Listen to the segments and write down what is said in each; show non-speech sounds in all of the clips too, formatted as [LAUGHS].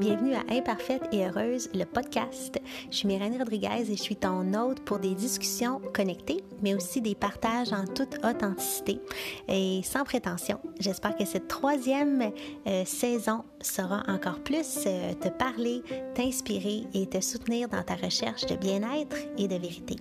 Bienvenue à Imparfaite et Heureuse, le podcast. Je suis Myrène Rodriguez et je suis ton hôte pour des discussions connectées, mais aussi des partages en toute authenticité et sans prétention. J'espère que cette troisième euh, saison saura encore plus euh, te parler, t'inspirer et te soutenir dans ta recherche de bien-être et de vérité.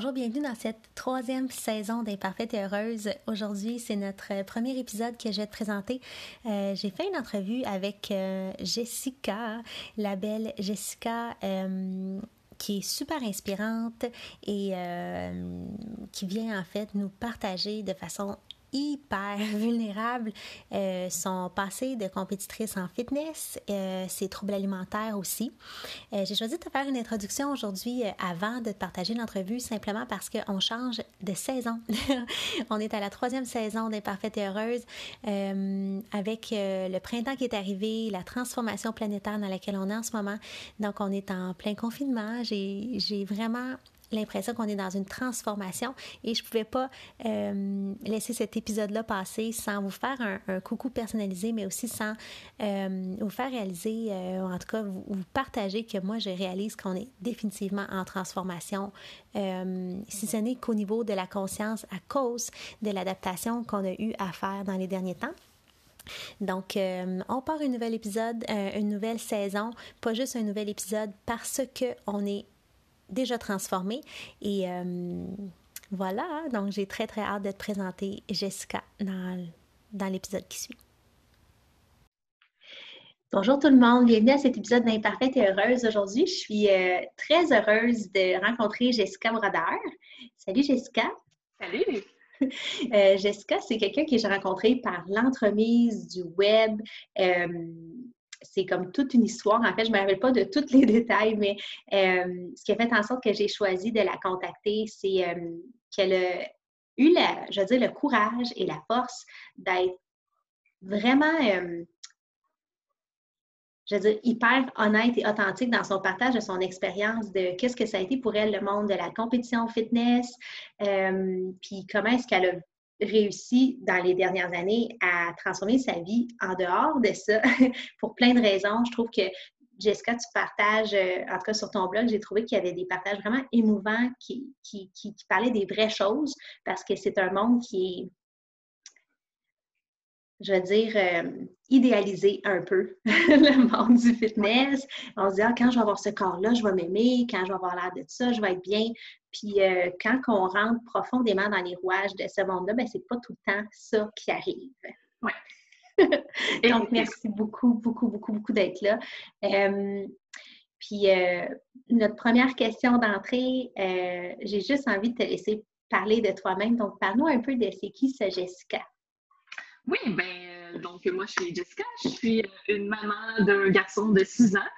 Bonjour, bienvenue dans cette troisième saison d'Imparfaite et Heureuse. Aujourd'hui, c'est notre premier épisode que je vais te présenter. Euh, j'ai fait une entrevue avec euh, Jessica, la belle Jessica. Euh, qui est super inspirante et qui vient en fait nous partager de façon hyper [LAUGHS] vulnérable. Euh, son passé de compétitrice en fitness, euh, ses troubles alimentaires aussi. Euh, j'ai choisi de te faire une introduction aujourd'hui euh, avant de te partager l'entrevue simplement parce qu'on change de saison. [LAUGHS] on est à la troisième saison des Parfaites et Heureuses avec le printemps qui est arrivé, la transformation planétaire dans laquelle on est en ce moment. Donc, on est en plein confinement. J'ai vraiment l'impression qu'on est dans une transformation et je ne pouvais pas euh, laisser cet épisode-là passer sans vous faire un, coucou personnalisé, mais aussi sans euh, vous faire réaliser, euh, en tout cas vous, partager que moi je réalise qu'on est définitivement en transformation, si ce n'est qu'au niveau de la conscience à cause de l'adaptation qu'on a eu à faire dans les derniers temps. Donc, on part un nouvel épisode, une nouvelle saison, pas juste un nouvel épisode parce qu'on est déjà transformé. Et euh, voilà, donc j'ai très très hâte de te présenter Jessica dans, dans l'épisode qui suit. Bonjour tout le monde, bienvenue à cet épisode d'Imparfaite et Heureuse. Aujourd'hui, je suis euh, très heureuse de rencontrer Jessica Brodeur. Salut Jessica. Salut. [LAUGHS] Euh, Jessica, c'est quelqu'un que j'ai rencontré par l'entremise du web c'est comme toute une histoire. En fait, je ne me rappelle pas de tous les [LAUGHS] détails, mais euh, ce qui a fait en sorte que j'ai choisi de la contacter, c'est euh, qu'elle a eu, je veux dire, le courage et la force d'être vraiment, euh, je veux dire, hyper honnête et authentique dans son partage de son expérience de qu'est-ce que ça a été pour elle le monde de la compétition fitness, puis comment est-ce qu'elle a réussi dans les dernières années à transformer sa vie en dehors de ça [LAUGHS] pour plein de raisons. Je trouve que Jessica, tu partages, euh, en tout cas sur ton blog, j'ai trouvé qu'il y avait des partages vraiment émouvants qui, qui, qui, parlaient des vraies choses parce que c'est un monde qui est je veux dire, euh, idéaliser un peu [LAUGHS] le monde du fitness. On se dit, ah, quand je vais avoir ce corps-là, je vais m'aimer, quand je vais avoir l'air de ça, je vais être bien. Puis euh, quand on rentre profondément dans les rouages de ce monde-là, ben, c'est pas tout le temps ça qui arrive. Oui. [LAUGHS] Donc, merci beaucoup, beaucoup, beaucoup, beaucoup d'être là. Euh, puis, notre première question d'entrée, j'ai juste envie de te laisser parler de toi-même. Donc, parle-nous un peu de c'est qui ce Jessica? Oui, ben, euh, donc moi, je suis Jessica. Je suis euh, une maman d'un garçon de 6 ans.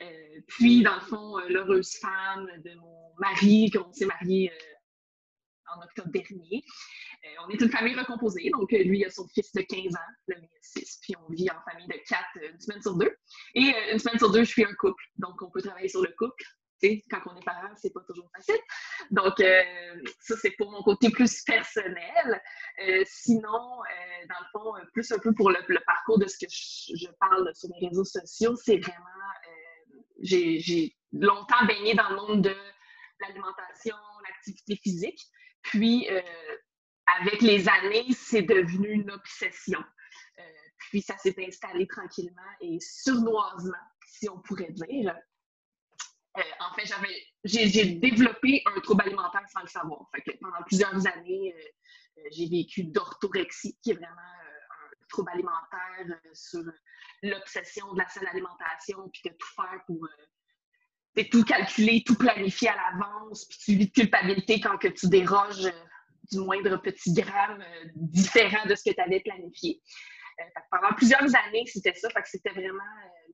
Euh, puis, dans le fond, l'heureuse femme de mon mari, qu'on s'est marié en octobre dernier. on est une famille recomposée, donc lui a son fils de 15 ans, le mien 6, puis on vit en famille de 4 une semaine sur deux. Et une semaine sur deux, je suis un couple, donc on peut travailler sur le couple quand on est parent, c'est pas toujours facile. Donc, euh, ça, c'est pour mon côté plus personnel. Euh, sinon, euh, dans le fond, plus un peu pour le, parcours de ce que je, parle sur les réseaux sociaux, c'est vraiment. j'ai longtemps baigné dans le monde de l'alimentation, l'activité physique. Puis, avec les années, c'est devenu une obsession. puis, ça s'est installé tranquillement et sournoisement, si on pourrait dire. Euh, en fait, j'avais, j'ai, développé un trouble alimentaire sans le savoir. pendant plusieurs années, euh, euh, j'ai vécu d'orthorexie, qui est vraiment un trouble alimentaire sur l'obsession de la seule alimentation, puis de tout faire pour tout calculer, tout planifier à l'avance, puis tu vis de culpabilité quand que tu déroges du moindre petit gramme différent de ce que tu avais planifié. pendant plusieurs années, c'était ça. C'était vraiment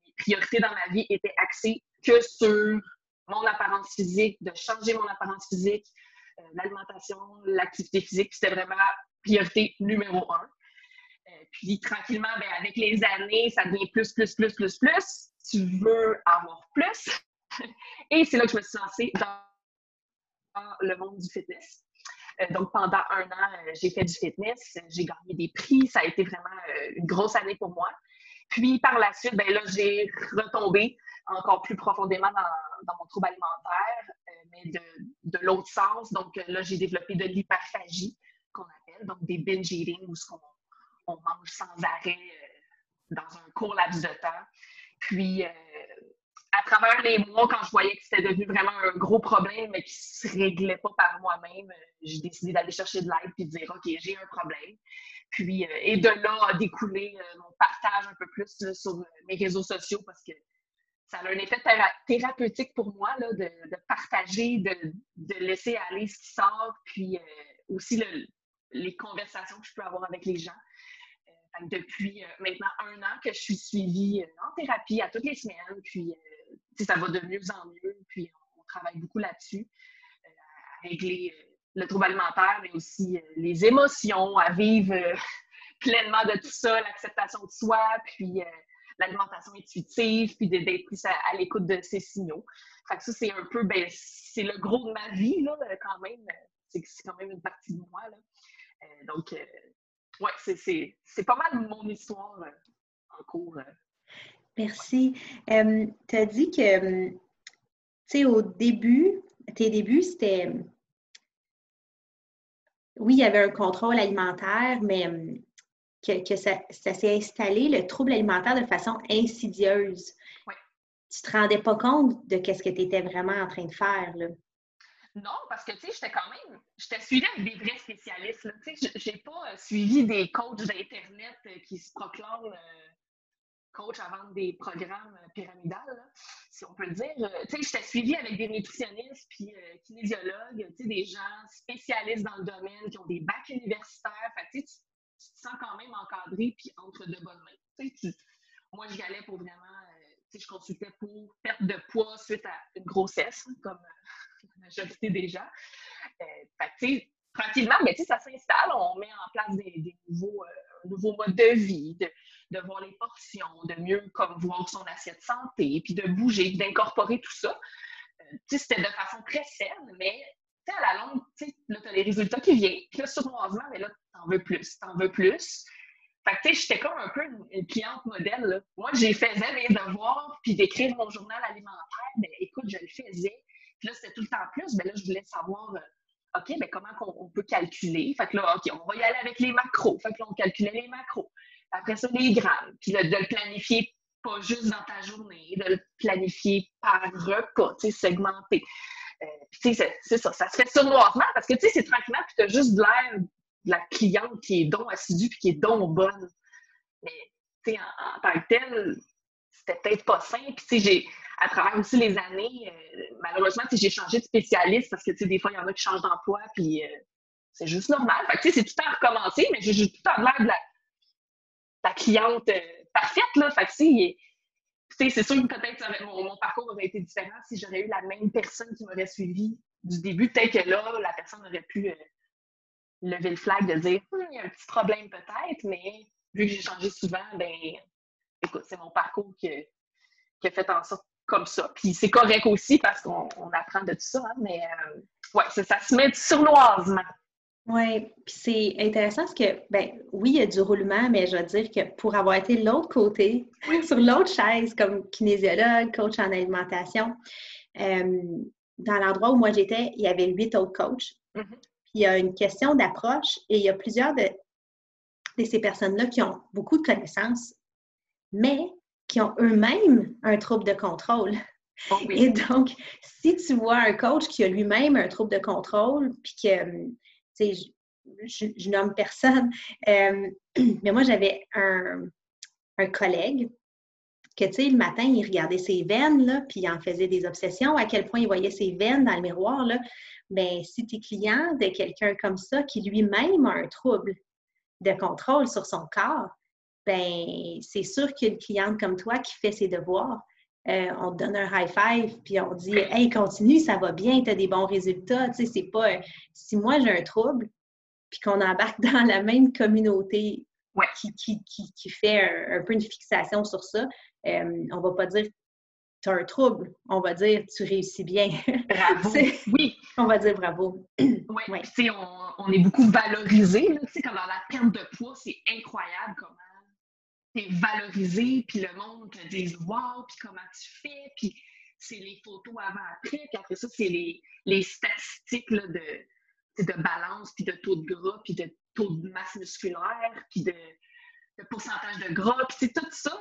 mes priorités dans ma vie étaient axées que sur mon apparence physique, de changer mon apparence physique, euh, l'alimentation, l'activité physique. C'était vraiment priorité numéro un. puis tranquillement, ben, avec les années, ça devient plus, plus, plus, plus, plus. Tu veux avoir plus. [LAUGHS] Et c'est là que je me suis lancée dans le monde du fitness. Euh, donc, pendant un an, euh, j'ai fait du fitness, j'ai gagné des prix, ça a été vraiment euh, une grosse année pour moi. Puis, par la suite, ben là, j'ai retombé encore plus profondément dans, mon trouble alimentaire, mais de, l'autre sens. Donc, là, j'ai développé de l'hyperphagie, qu'on appelle, donc des binge eating, où on, mange sans arrêt dans un court laps de temps. Puis, à travers les mois, quand je voyais que c'était devenu vraiment un gros problème, mais qui ne se réglait pas par moi-même, j'ai décidé d'aller chercher de l'aide et de dire OK, j'ai un problème. Puis, euh, et de là a découlé euh, mon partage un peu plus sur mes réseaux sociaux parce que ça a un effet thérapeutique pour moi là, de, partager, de, laisser aller ce qui sort, puis euh, aussi les conversations que je peux avoir avec les gens. depuis maintenant un an que je suis suivie en thérapie à toutes les semaines, puis ça va de mieux en mieux, puis on, travaille beaucoup là-dessus, à régler le trouble alimentaire, mais aussi euh, les émotions, à vivre euh, [LAUGHS] pleinement de tout ça, l'acceptation de soi, puis euh, l'alimentation intuitive, puis d'être plus à, l'écoute de ses signaux. Fait que ça, c'est un peu, ben, c'est le gros de ma vie, là, quand même. C'est quand même une partie de moi, là. donc, ouais, c'est pas mal mon histoire en cours. Merci. tu as dit que, tu sais, au début, tes débuts, c'était oui, il y avait un contrôle alimentaire, mais que, ça, s'est installé, le trouble alimentaire, de façon insidieuse. Oui. Tu te rendais pas compte de ce que tu étais vraiment en train de faire, là? Non, parce que, tu sais, j'étais quand même, j'étais suivie avec des vrais spécialistes, Tu sais, j'ai pas euh, suivi des coachs d'Internet euh, qui se proclament euh, coach à vendre des programmes euh, pyramidales, si on peut le dire. Euh, tu sais, j'étais suivie avec des nutritionnistes puis euh, kinésiologues, tu sais, des gens spécialistes dans le domaine qui ont des bacs universitaires. Fait, tu, tu, te sens quand même encadré puis entre de bonnes mains. Tu moi, j'y allais pour vraiment, sais, je consultais pour perte de poids suite à une grossesse, comme [LAUGHS] la majorité des gens. fait, tu sais, tranquillement, mais ça s'installe, on met en place des, nouveaux, nouveaux modes de vie, de, de voir les portions, de mieux comme voir son assiette santé, puis de bouger, d'incorporer tout ça. Euh, c'était de façon très saine, mais à la longue, là, tu as les résultats qui viennent, puis là, sournoisement, mais là, t'en veux plus, t'en veux plus. Fait que, tu sais, j'étais comme un peu une, cliente modèle. Moi, j'ai faisais mes devoirs, puis d'écrire mon journal alimentaire, mais écoute, je le faisais. Puis là, c'était tout le temps plus, mais là, je voulais savoir, euh, OK, mais comment on, peut calculer? Fait que là, OK, on va y aller avec les macros. Fait que là, on calculait les macros. Après ça, les grammes. Puis de le planifier pas juste dans ta journée, de le planifier par repas, tu sais, segmenté. Euh, tu sais, c'est ça, ça se fait sournoisement parce que tu sais, c'est tranquillement, puis tu as juste l'air de la cliente qui est donc assidue puis qui est donc bonne. Mais tu sais, en, tant que tel, c'était peut-être pas simple. Puis tu sais, j'ai, à travers aussi les années, euh, malheureusement, tu sais, j'ai changé de spécialiste parce que tu sais, des fois, il y en a qui changent d'emploi, puis euh, c'est juste normal. Fait que tu sais, c'est tout à recommencer, mais j'ai tout le temps l'air de la ta cliente euh, parfaite, là. Fait que, c'est sûr que peut-être mon, parcours aurait été différent si j'aurais eu la même personne qui m'aurait suivi du début. Peut-être que là, la personne aurait pu euh, lever le flag de dire hum, il y a un petit problème peut-être, mais vu que j'ai changé souvent, ben écoute, c'est mon parcours qui, a fait en sorte comme ça. Puis c'est correct aussi parce qu'on apprend de tout ça, hein, mais euh, ouais, ça, ça, se met sournoisement. Oui, puis c'est intéressant parce que, ben oui, il y a du roulement, mais je veux dire que pour avoir été de l'autre côté, [LAUGHS] sur l'autre chaise, comme kinésiologue, coach en alimentation, euh, dans l'endroit où moi j'étais, il y avait huit autres coachs. Mm-hmm. Puis il y a une question d'approche et il y a plusieurs de, de ces personnes-là qui ont beaucoup de connaissances, mais qui ont eux-mêmes un trouble de contrôle. Oh et donc, si tu vois un coach qui a lui-même un trouble de contrôle, puis que je, nomme personne, euh, [CLEARS THROAT] mais moi, j'avais un, collègue que, tu sais, le matin, il regardait ses veines, là, puis il en faisait des obsessions, à quel point il voyait ses veines dans le miroir, là. Bien, si tu es client de quelqu'un comme ça, qui lui-même a un trouble de contrôle sur son corps, ben c'est sûr qu'une cliente comme toi qui fait ses devoirs, euh, on te donne un high five, puis on dit Hey, continue, ça va bien, tu as des bons résultats. Tu sais, c'est pas. Si moi j'ai un trouble, puis qu'on embarque [LAUGHS] dans la même communauté qui, fait un, peu une fixation sur ça. Euh, on va pas dire tu as un trouble, on va dire tu réussis bien. Bravo. [LAUGHS] oui. On va dire bravo. Oui, [CLEARS THROAT] ouais. on, on, est beaucoup valorisé. Comme dans la perte de poids, c'est incroyable comment tu es valorisé, puis le monde te dit Wow, puis comment tu fais, puis c'est les photos avant-après, puis après ça, c'est les, les, statistiques là, de, de balance, puis de taux de gras, puis de taux de masse musculaire, puis de, de pourcentage de gras, puis tout ça,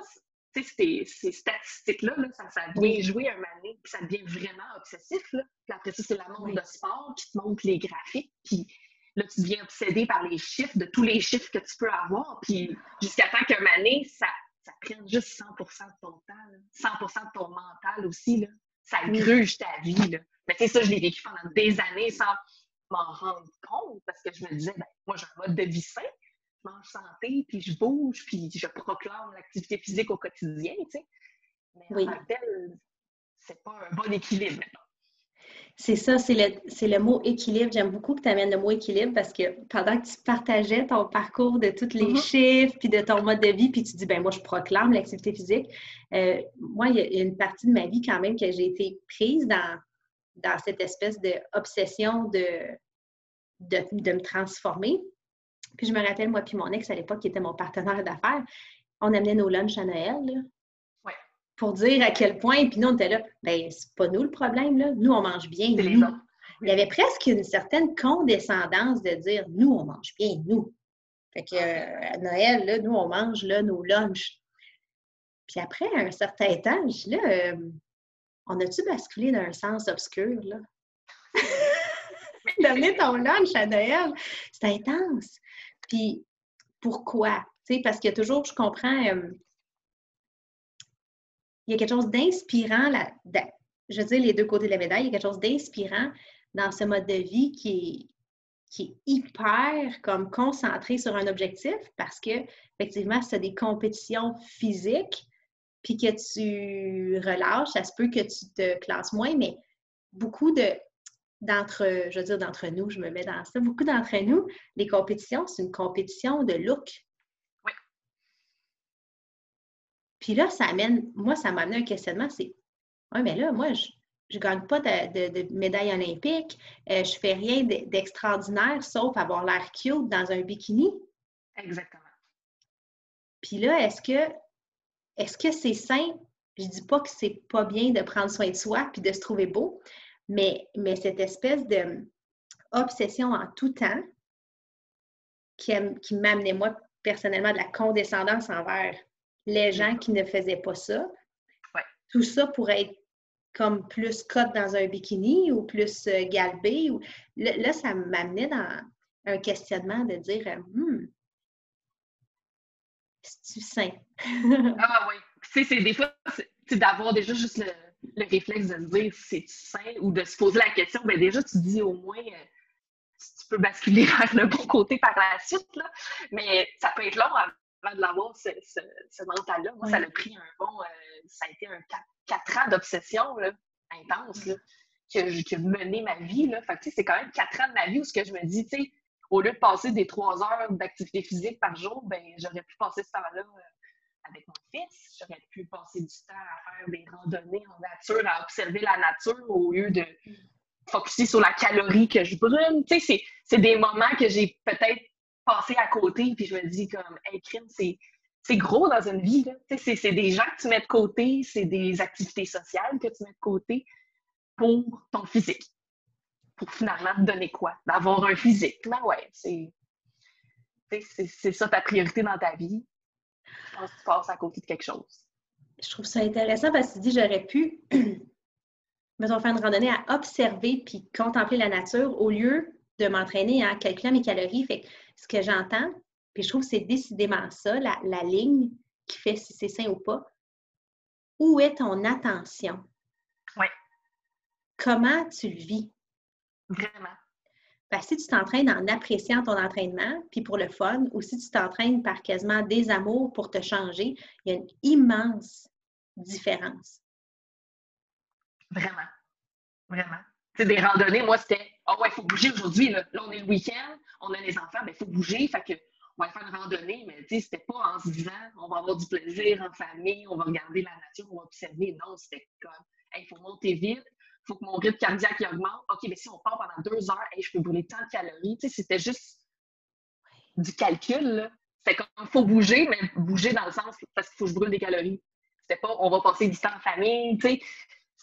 ces, ces statistiques-là, ça, ça vient jouer un donné, puis ça devient vraiment obsessif. Là. Puis après ça, c'est la monde de sport qui te montre les graphiques, puis là, tu deviens obsédé par les chiffres, de tous les chiffres que tu peux avoir, puis jusqu'à temps qu'un année, ça, ça prenne juste 100% de ton temps, 100% de ton mental aussi. Là. Ça gruge ta vie. Là. Mais c'est ça, je l'ai vécu pendant des années sans m'en rendre compte, parce que je me disais, ben, moi, j'ai un mode de vie sain, je mange santé, puis je bouge, puis je proclame l'activité physique au quotidien, tu sais. Mais oui. c'est pas un bon équilibre C'est ça, c'est le, le, mot équilibre. J'aime beaucoup que tu amènes le mot équilibre parce que pendant que tu partageais ton parcours de tous les mm-hmm. chiffres, puis de ton mode de vie, puis tu dis, ben moi, je proclame l'activité physique. Euh, moi, il y, a une partie de ma vie quand même que j'ai été prise dans, dans cette espèce d'obsession de, de, de, me transformer. Puis je me rappelle, moi puis mon ex à l'époque, qui était mon partenaire d'affaires, on amenait nos lunchs à Noël. Là, Pour dire à quel point, puis nous, on était là, ben c'est pas nous le problème, là. Nous, on mange bien, nous. Il y avait presque une certaine condescendance de dire, nous, on mange bien, nous. Fait que euh, à Noël, là, nous, on mange là, nos lunchs. Puis après, un certain temps, je là, euh, on a-tu basculé dans un sens obscur, là? [LAUGHS] D'amener ton lunch à Noël, c'est intense. Puis pourquoi? sais, parce qu'il y a toujours, je comprends, euh, il y a quelque chose d'inspirant, je veux dire les deux côtés de la médaille, il y a quelque chose d'inspirant dans ce mode de vie qui est, qui est hyper comme concentré sur un objectif parce que effectivement, c'est des compétitions physiques, puis que tu relâches, ça se peut que tu te classes moins, mais beaucoup de d'entre, je veux dire d'entre nous, je me mets dans ça, beaucoup d'entre nous, les compétitions, c'est une compétition de look. Oui. Puis là, ça amène, moi, ça m'a amené un questionnement, c'est Oui, mais là, moi, je ne gagne pas de, de, médaille olympique, euh, je fais rien d'extraordinaire sauf avoir l'air cute dans un bikini. Exactement. Puis là, est-ce que est-ce que c'est sain? Je dis pas que c'est pas bien de prendre soin de soi puis de se trouver beau, mais, mais cette espèce de obsession en tout temps qui, qui m'amenait, moi, personnellement, de la condescendance envers les gens qui ne faisaient pas ça. Tout ça pourrait être comme plus cote dans un bikini ou plus euh, galbé. Ou... Là, ça m'amenait dans un questionnement de dire hmm, c'est-tu sain? [LAUGHS] ah oui. Tu sais, c'est des fois, d'avoir déjà juste le, le réflexe de se dire c'est sain? Ou de se poser la question, bien déjà, tu dis au moins euh, tu peux basculer [LAUGHS] vers le bon côté par la suite, là. mais ça peut être long avant de l'avoir, ce, ce, mental-là. Moi, ça a pris un bon, euh, ça a été un quatre ans d'obsession intense là, que, que mené ma vie. Là. Fait c'est quand même quatre ans de ma vie où ce que je me dis, tu sais, au lieu de passer des trois heures d'activité physique par jour, ben j'aurais pu passer ce temps-là euh, avec mon fils. J'aurais pu passer du temps à faire des randonnées en nature, à observer la nature au lieu de focuser sur la calorie que je brûle. Tu sais, c'est des moments que j'ai peut-être passé à côté, puis je me dis comme, hey, crime, c'est gros dans une vie. C'est des gens que tu mets de côté, c'est des activités sociales que tu mets de côté pour ton physique. Pour finalement te donner quoi? D'avoir un physique. Ben ouais, c'est ça ta priorité dans ta vie je pense que tu passes à côté de quelque chose. Je trouve ça intéressant parce que tu dis j'aurais pu, [CLEARS THROAT] mettons, faire une randonnée à observer puis contempler la nature au lieu de m'entraîner à calculer mes calories. Fait ce que j'entends, puis je trouve que c'est décidément ça, la, la ligne qui fait si c'est sain ou pas. Où est ton attention? Oui. Comment tu le vis? Vraiment. Ben, si tu t'entraînes en appréciant ton entraînement, puis pour le fun, ou si tu t'entraînes par quasiment des amours pour te changer, il y a une immense différence. Vraiment. Vraiment. C'est des randonnées, moi, c'était Ah oh ouais, il faut bouger aujourd'hui. Là. on est le week-end, on a les enfants, il ben, faut bouger. Fait que on va faire une randonnée, mais sais, c'était pas en se disant, on va avoir du plaisir en famille, on va regarder la nature, on va observer. Non, c'était comme, il faut monter vite, il faut que mon rythme cardiaque augmente. OK, mais si on part pendant deux heures, je peux brûler tant de calories. Tu sais, c'était juste du calcul, là. C'était comme, il faut bouger, mais bouger dans le sens parce qu'il faut que je brûle des calories. C'était pas, on va passer du temps en famille, tu sais.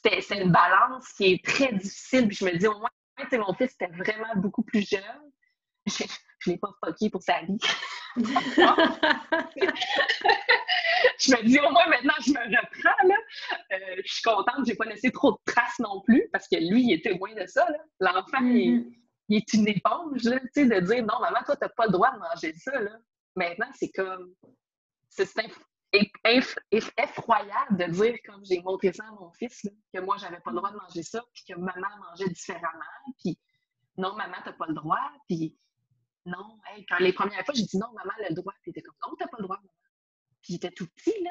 C'était une balance qui est très difficile. Puis je me dis, au moins, mon fils était vraiment beaucoup plus jeune. [LAUGHS] Je, ne l'ai pas fucké pour sa vie. [LAUGHS] je me dis, au moins, maintenant, je me reprends, là. Euh, je suis contente, j'ai pas laissé trop de traces non plus, parce que lui, il était loin de ça, L'enfant, il, mm-hmm. est une éponge, tu sais, de dire, non, maman, toi, t'as pas le droit de manger ça, là. Maintenant, c'est comme, c'est effroyable de dire, comme j'ai montré ça à mon fils, que moi, j'avais pas le droit de manger ça, puis que maman mangeait différemment, puis non, maman, t'as pas le droit, puis non, quand les premières fois, j'ai dit non, maman a le droit, puis il était comme non, t'as pas le droit, maman. Puis il était tout petit, là.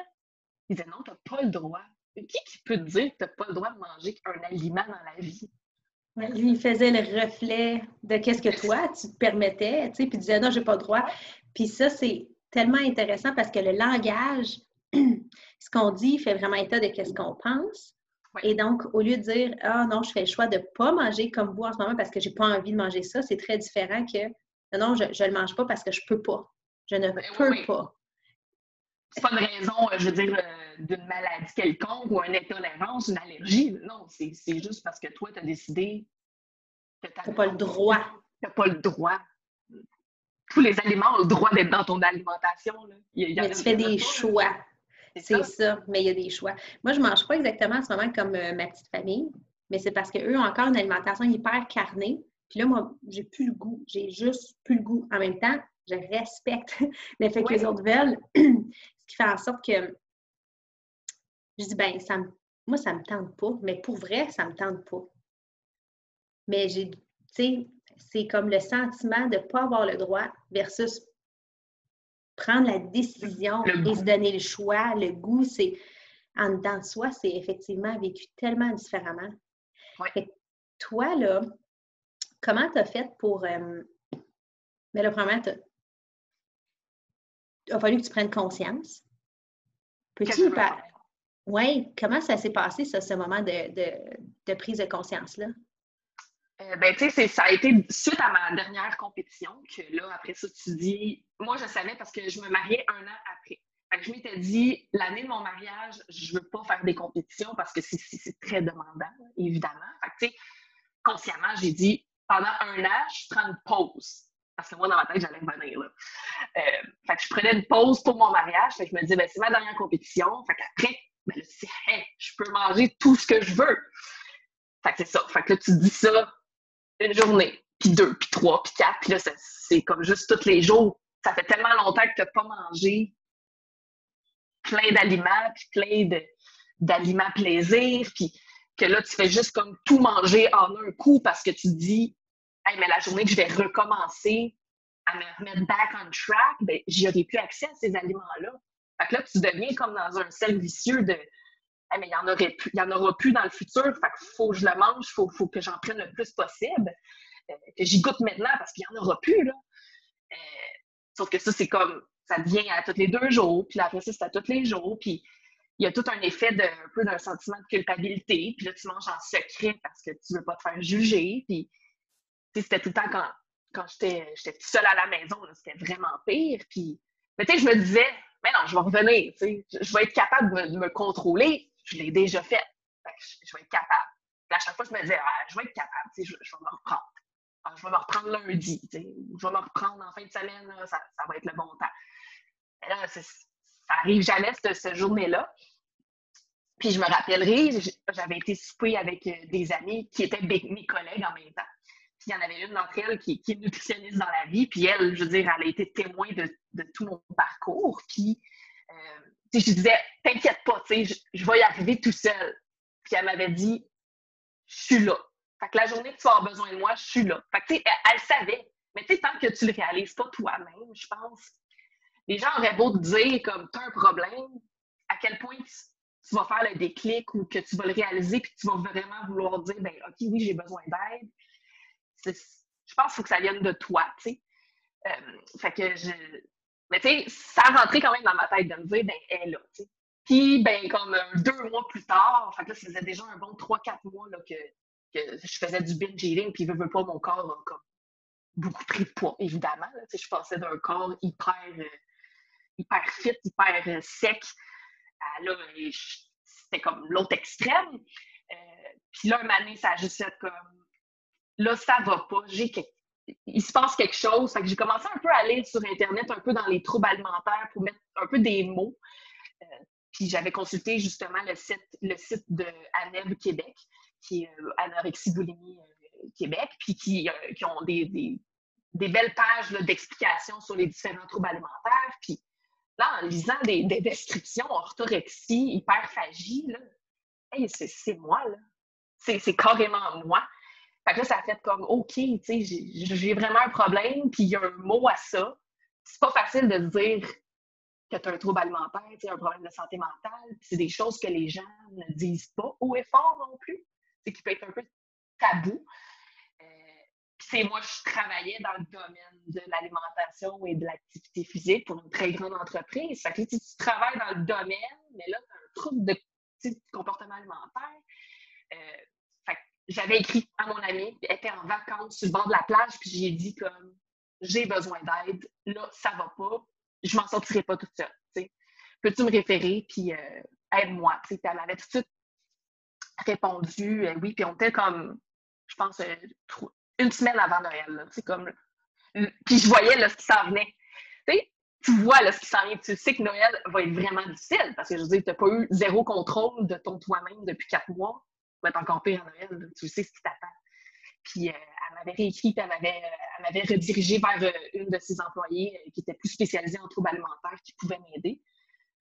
Il disait non, t'as pas le droit. Qui qui peut te dire que t'as pas le droit de manger un aliment dans la vie? lui, il faisait le reflet de qu'est-ce que toi, tu te permettais, tu sais, puis il disait non, j'ai pas le droit. Puis ça, c'est tellement intéressant parce que le langage, [CLEARS THROAT] ce qu'on dit, fait vraiment état de ce qu'on pense. Et donc, au lieu de dire Ah non, je fais le choix de ne pas manger comme vous en ce moment parce que je n'ai pas envie de manger ça, c'est très différent que non, je ne le mange pas parce que je ne peux pas. Je ne ben peux pas. C'est pas une raison, euh, je veux dire, euh, d'une maladie quelconque ou une intolérance, une allergie. Non, c'est juste parce que toi, tu as décidé que tu n'as pas le droit. Tu n'as pas le droit tous les aliments ont le droit d'être dans ton alimentation. mais tu fais des choix. C'est ça. mais il y a des choix. Moi, je ne mange pas exactement en ce moment comme euh, ma petite famille, mais c'est parce qu'eux ont encore une alimentation hyper carnée. Puis là, moi, j'ai plus le goût. J'ai juste plus le goût. En même temps, je respecte [LAUGHS] l'effet que les autres veulent, [CLEARS THROAT] ce qui fait en sorte que je dis, ben, ça moi, ça ne me tente pas, mais pour vrai, ça ne me tente pas. Mais j'ai, tu sais, c'est comme le sentiment de ne pas avoir le droit versus prendre la décision et se donner le choix. Le goût, c'est en dedans de soi, c'est effectivement vécu tellement différemment. toi, là, comment tu as fait pour. Euh, mais le premier, il a fallu que tu prennes conscience. Peux-tu Oui, comment ça s'est passé, ça, ce moment de prise de conscience-là? Euh, ben, tu sais, ça a été suite à ma dernière compétition que là, après ça, tu dis, moi, je savais parce que je me mariais un an après. Fait que je m'étais dit, l'année de mon mariage, je veux pas faire des compétitions parce que c'est très demandant, évidemment. Fait que, tu sais, consciemment, j'ai dit, pendant un an, je prends une pause. Parce que moi, dans ma tête, j'allais venir, là. Euh, fait que je prenais une pause pour mon mariage. Fait que je me disais, ben, c'est ma dernière compétition. Fait qu'après, ben, là, hey, je peux manger tout ce que je veux. Fait que c'est ça. Fait que là, tu dis ça une journée, puis deux, puis trois, puis quatre, puis là, c'est comme juste tous les jours. Ça fait tellement longtemps que tu n'as pas mangé plein d'aliments, puis plein d'aliments plaisir, puis que là, tu fais juste comme tout manger en un coup parce que tu te dis, hey, mais la journée que je vais recommencer à me remettre back on track, ben, j'aurai plus accès à ces aliments-là. Fait que là, tu deviens comme dans un cercle vicieux de mais il n'y en, aurait plus, y en aura plus dans le futur, fait faut que je le mange, il faut, que j'en prenne le plus possible, euh, que j'y goûte maintenant parce qu'il n'y en aura plus. Là. Euh, sauf que ça, c'est comme, ça devient à tous les deux jours, puis après ça, c'est à tous les jours, puis il y a tout un effet de, un peu d'un sentiment de culpabilité, puis là, tu manges en secret parce que tu ne veux pas te faire juger, puis c'était tout le temps quand, quand j'étais seule à la maison, c'était vraiment pire, puis mais tu sais, je me disais, mais non, je vais revenir, tu sais, je vais être capable de me contrôler, je l'ai déjà fait. je, vais être capable. à chaque fois, je me disais, je vais être capable, je, je, vais me reprendre. Je vais me reprendre lundi, je vais me reprendre en fin de semaine, ça, ça, va être le bon temps. Et là, ça arrive jamais, cette, cette journée-là. Puis je me rappellerai, j'avais été souper avec euh, des amis qui étaient mes collègues en même temps. Puis il y en avait une d'entre elles qui, est nutritionniste dans la vie. Puis elle, je veux dire, elle a été témoin de, de tout mon parcours. Puis euh, je disais, t'inquiète pas, je, je vais y arriver tout seul. Puis elle m'avait dit, je suis là. Fait que la journée que tu avoir besoin de moi, je suis là. Fait que, tu sais, elle, savait. Mais tu sais, tant que tu le réalises pas toi-même, je pense, les gens auraient beau te dire, comme, tu as un problème, à quel point tu, vas faire le déclic ou que tu vas le réaliser puis tu vas vraiment vouloir dire, ben OK, oui, j'ai besoin d'aide. Je pense qu'il faut que ça vienne de toi, tu sais. Euh, fait que je, Mais tu sais, ça a rentré quand même dans ma tête de me dire, ben, elle là, tu sais. Puis, ben, comme deux mois plus tard, fait là, ça faisait déjà un bon trois, quatre mois là, que, que je faisais du binge eating, puis je veux pas, mon corps a comme beaucoup pris de poids, évidemment. Là, je passais d'un corps hyper, euh, hyper fit, hyper euh, sec, à là, c'était comme l'autre extrême. Euh, puis là, un moment ça a juste fait comme, là, ça va pas, j'ai il se passe quelque chose. J'ai commencé un peu à aller sur Internet, un peu dans les troubles alimentaires pour mettre un peu des mots. puis j'avais consulté justement le site, le site de ANEB Québec, qui est Anorexie Boulimie Québec, puis qui, euh, qui ont des, des, belles pages d'explications sur les différents troubles alimentaires. Puis là, en lisant des, des descriptions, orthorexie, hyperphagie, c'est moi, là. C'est carrément moi. Fait que là, ça a fait comme, OK, tu sais, j'ai vraiment un problème, puis il y a un mot à ça. C'est pas facile de dire que tu as un trouble alimentaire, tu un problème de santé mentale. C'est des choses que les gens ne disent pas haut et fort non plus. C'est qui peut être un peu tabou c'est moi, je travaillais dans le domaine de l'alimentation et de l'activité physique pour une très grande entreprise. Fait que tu travailles dans le domaine, mais là, tu as un trouble de comportement alimentaire. Euh, j'avais écrit à mon ami, elle était en vacances sur le bord de la plage, puis j'ai dit comme j'ai besoin d'aide, là, ça va pas, je m'en sortirai pas toute seule. Peux-tu me référer, puis euh, aide-moi? Elle m'avait tout de suite répondu euh, oui, puis on était comme, je pense, une semaine avant Noël. Comme. Puis je voyais là, ce qui s'en venait. tu vois là, ce qui s'en vient. Tu sais que Noël va être vraiment difficile parce que je veux dire, tu n'as pas eu zéro contrôle de ton toi-même depuis quatre mois. Va être encore pire Noël. Tu sais ce qui t'attend. Puis euh, elle m'avait réécrit, puis elle m'avait, euh, elle m'avait redirigé vers euh, une de ses employées qui était plus spécialisée en troubles alimentaires qui pouvait m'aider.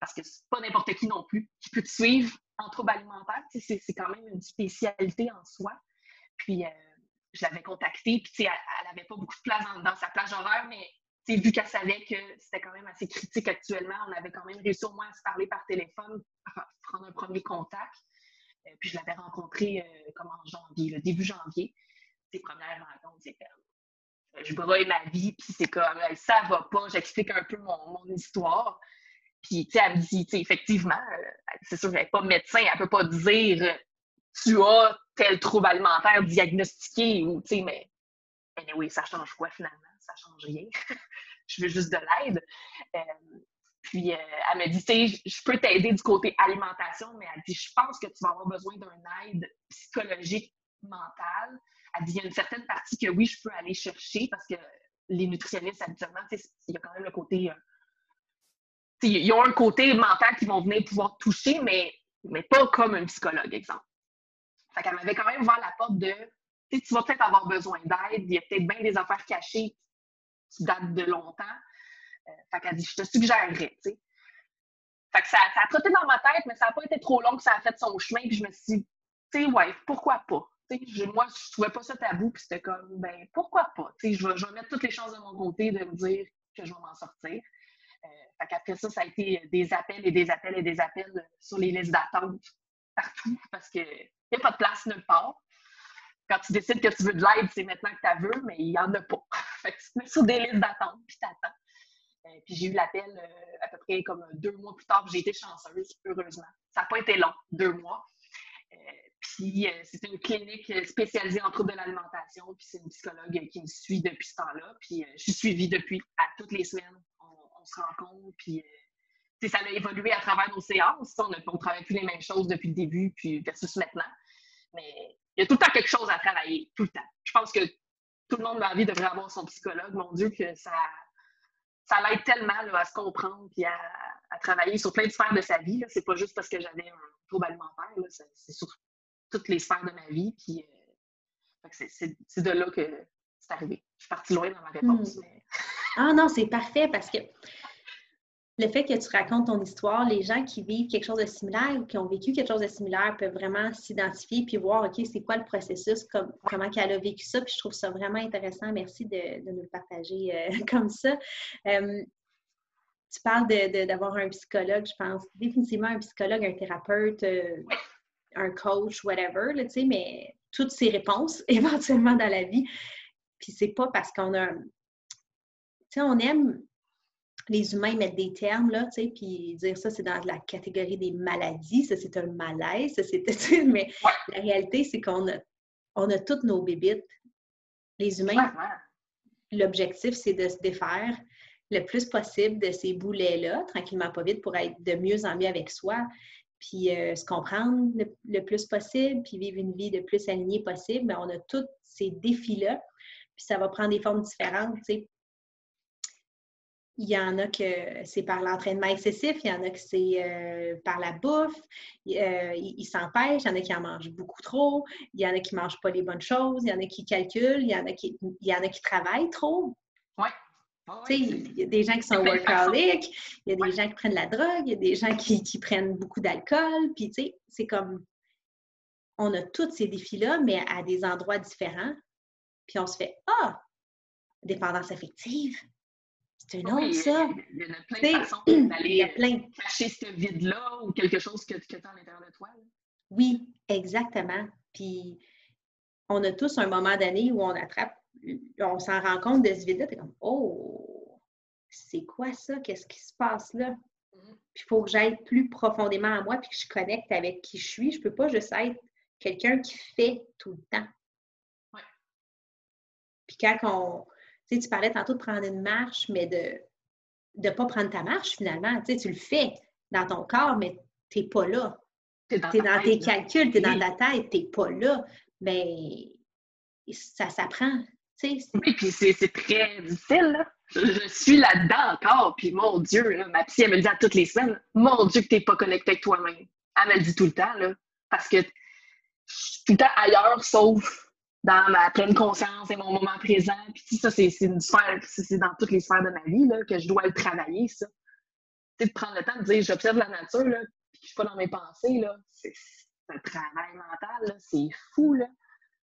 Parce que c'est pas n'importe qui non plus qui peut te suivre en troubles alimentaires. C'est, c'est quand même une spécialité en soi. Puis je l'avais contactée, puis elle n'avait pas beaucoup de place dans, sa plage horaire, mais vu qu'elle savait que c'était quand même assez critique actuellement, on avait quand même réussi au moins à se parler par téléphone, prendre un premier contact. Euh, puis je l'avais rencontrée euh, comme en janvier, le début janvier. Ses premières rencontres, c'est euh, je broye ma vie, puis c'est comme, ça va pas, j'explique un peu mon, histoire. Puis, tu sais, elle me dit, effectivement, c'est sûr qu'elle n'est pas médecin, elle ne peut pas dire tu as tel trouble alimentaire diagnostiqué ou, tu sais, mais oui, ça change quoi finalement? Ça change rien. [LAUGHS] je veux juste de l'aide. Puis, euh, elle me dit, tu sais, je peux t'aider du côté alimentation, mais elle dit, je pense que tu vas avoir besoin d'une aide psychologique mentale. Elle dit, il y a une certaine partie que oui, je peux aller chercher parce que les nutritionnistes, habituellement, il y a quand même le côté. Euh, ils ont un côté mental qui vont venir pouvoir toucher, mais, mais pas comme un psychologue, exemple. Fait qu'elle m'avait quand même ouvert la porte de tu vas peut-être avoir besoin d'aide, il y a peut-être bien des affaires cachées qui datent de longtemps. Euh, fait qu'elle dit Je te suggérerais, tu sais. Fait que ça, a trotté dans ma tête, mais ça n'a pas été trop long que ça a fait son chemin. Puis je me suis dit, tu sais, ouais, pourquoi pas? moi, je trouvais pas ça tabou, puis c'était comme, ben, pourquoi pas? je vais, je vais mettre toutes les chances de mon côté de me dire que je vais m'en sortir. Euh, fait qu'après ça, ça a été des appels et des appels et des appels sur les listes d'attente [LAUGHS] partout parce que il n'y a pas de place nulle part. Quand tu décides que tu veux de l'aide, c'est maintenant que tu veux, mais il n'y en a pas. [LAUGHS] fait que tu te mets sur des listes d'attente, puis tu attends. Euh, puis j'ai eu l'appel euh, à peu près comme deux mois plus tard, j'ai été chanceuse, heureusement. Ça n'a pas été long, deux mois. Euh, puis c'est une clinique spécialisée en troubles de l'alimentation, puis c'est une psychologue qui me suit depuis ce temps-là. Puis je suis suivie depuis à toutes les semaines. On, se rencontre, puis ça a évolué à travers nos séances. On ne travaille plus les mêmes choses depuis le début puis versus maintenant. Mais il y a tout le temps quelque chose à travailler, tout le temps. Je pense que tout le monde dans la vie devrait avoir son psychologue. Mon Dieu, que ça, ça l'aide tellement à se comprendre et à, travailler sur plein de sphères de sa vie. C'est pas juste parce que j'avais un trouble alimentaire, c'est sur toutes les sphères de ma vie. Puis, euh, c'est de là que c'est arrivé. Je suis partie loin dans ma réponse. Hmm. Ah non, c'est parfait parce que le fait que tu racontes ton histoire, les gens qui vivent quelque chose de similaire ou qui ont vécu quelque chose de similaire peuvent vraiment s'identifier puis voir, OK, c'est quoi le processus, comment elle a vécu ça. Puis je trouve ça vraiment intéressant. Merci de, nous le partager euh, [LAUGHS] comme ça. Euh, tu parles d'avoir un psychologue, je pense définitivement un psychologue, un thérapeute, euh, un coach, whatever, tu sais, mais toutes ces réponses [LAUGHS] éventuellement dans la vie. Puis c'est pas parce qu'on a. Tu sais, on aime les humains mettent des termes, là, tu sais, puis dire ça, c'est dans la catégorie des maladies, ça, c'est un malaise, ça, c'est... [LAUGHS] Mais la réalité, c'est qu'on a, on a toutes nos bébites. Les humains, l'objectif, c'est de se défaire le plus possible de ces boulets-là, tranquillement, pas vite, pour être de mieux en mieux avec soi, puis euh, se comprendre le, plus possible, puis vivre une vie le plus alignée possible. Mais on a tous ces défis-là, puis ça va prendre des formes différentes, tu sais. Il y en a que c'est par l'entraînement excessif, il y en a que c'est euh, par la bouffe, euh, ils s'empêchent, il y en a qui en mangent beaucoup trop, il y en a qui ne mangent pas les bonnes choses, il y en a qui calculent, il y en a qui, il y en a qui travaillent trop. Oui. il y a des gens qui sont workaholics, il y a des gens qui prennent la drogue, il y a des gens qui, qui prennent beaucoup d'alcool, puis tu sais, c'est comme, on a tous ces défis-là, mais à des endroits différents, puis on se fait, ah, dépendance affective, c'est une autre, ça. Il y en a plein de façons d'aller [CLEARS THROAT] plein... cacher ce vide-là ou quelque chose que, que tu as à l'intérieur de toi. Oui, exactement. Puis on a tous un moment donné où on attrape, on s'en rend compte de ce vide-là, es comme Oh, c'est quoi ça? Qu'est-ce qui se passe là? Mm-hmm. Puis il faut que j'aille plus profondément à moi puis que je connecte avec qui je suis. Je ne peux pas juste être quelqu'un qui fait tout le temps. Ouais. Puis quand on, tu, tu parlais tantôt de prendre une marche, mais de ne pas prendre ta marche finalement. Tu, tu le fais dans ton corps, mais tu n'es pas là. Tu es dans, tes calculs, tu es dans ta tête, tu n'es pas là. Mais ça s'apprend. Oui, puis c'est très difficile. Je suis là-dedans encore, puis mon Dieu, ma psy, elle me le dit à toutes les semaines, mon Dieu que tu n'es pas connecté avec toi-même. Elle me le dit tout le temps, là, parce que je suis tout le temps ailleurs, sauf dans ma pleine conscience et mon moment présent. Puis ça, c'est une sphère, c'est dans toutes les sphères de ma vie là, que je dois le travailler, ça. Tu sais, de prendre le temps de dire j'observe la nature, là, puis que je suis pas dans mes pensées, là. C'est un travail mental, c'est fou, là.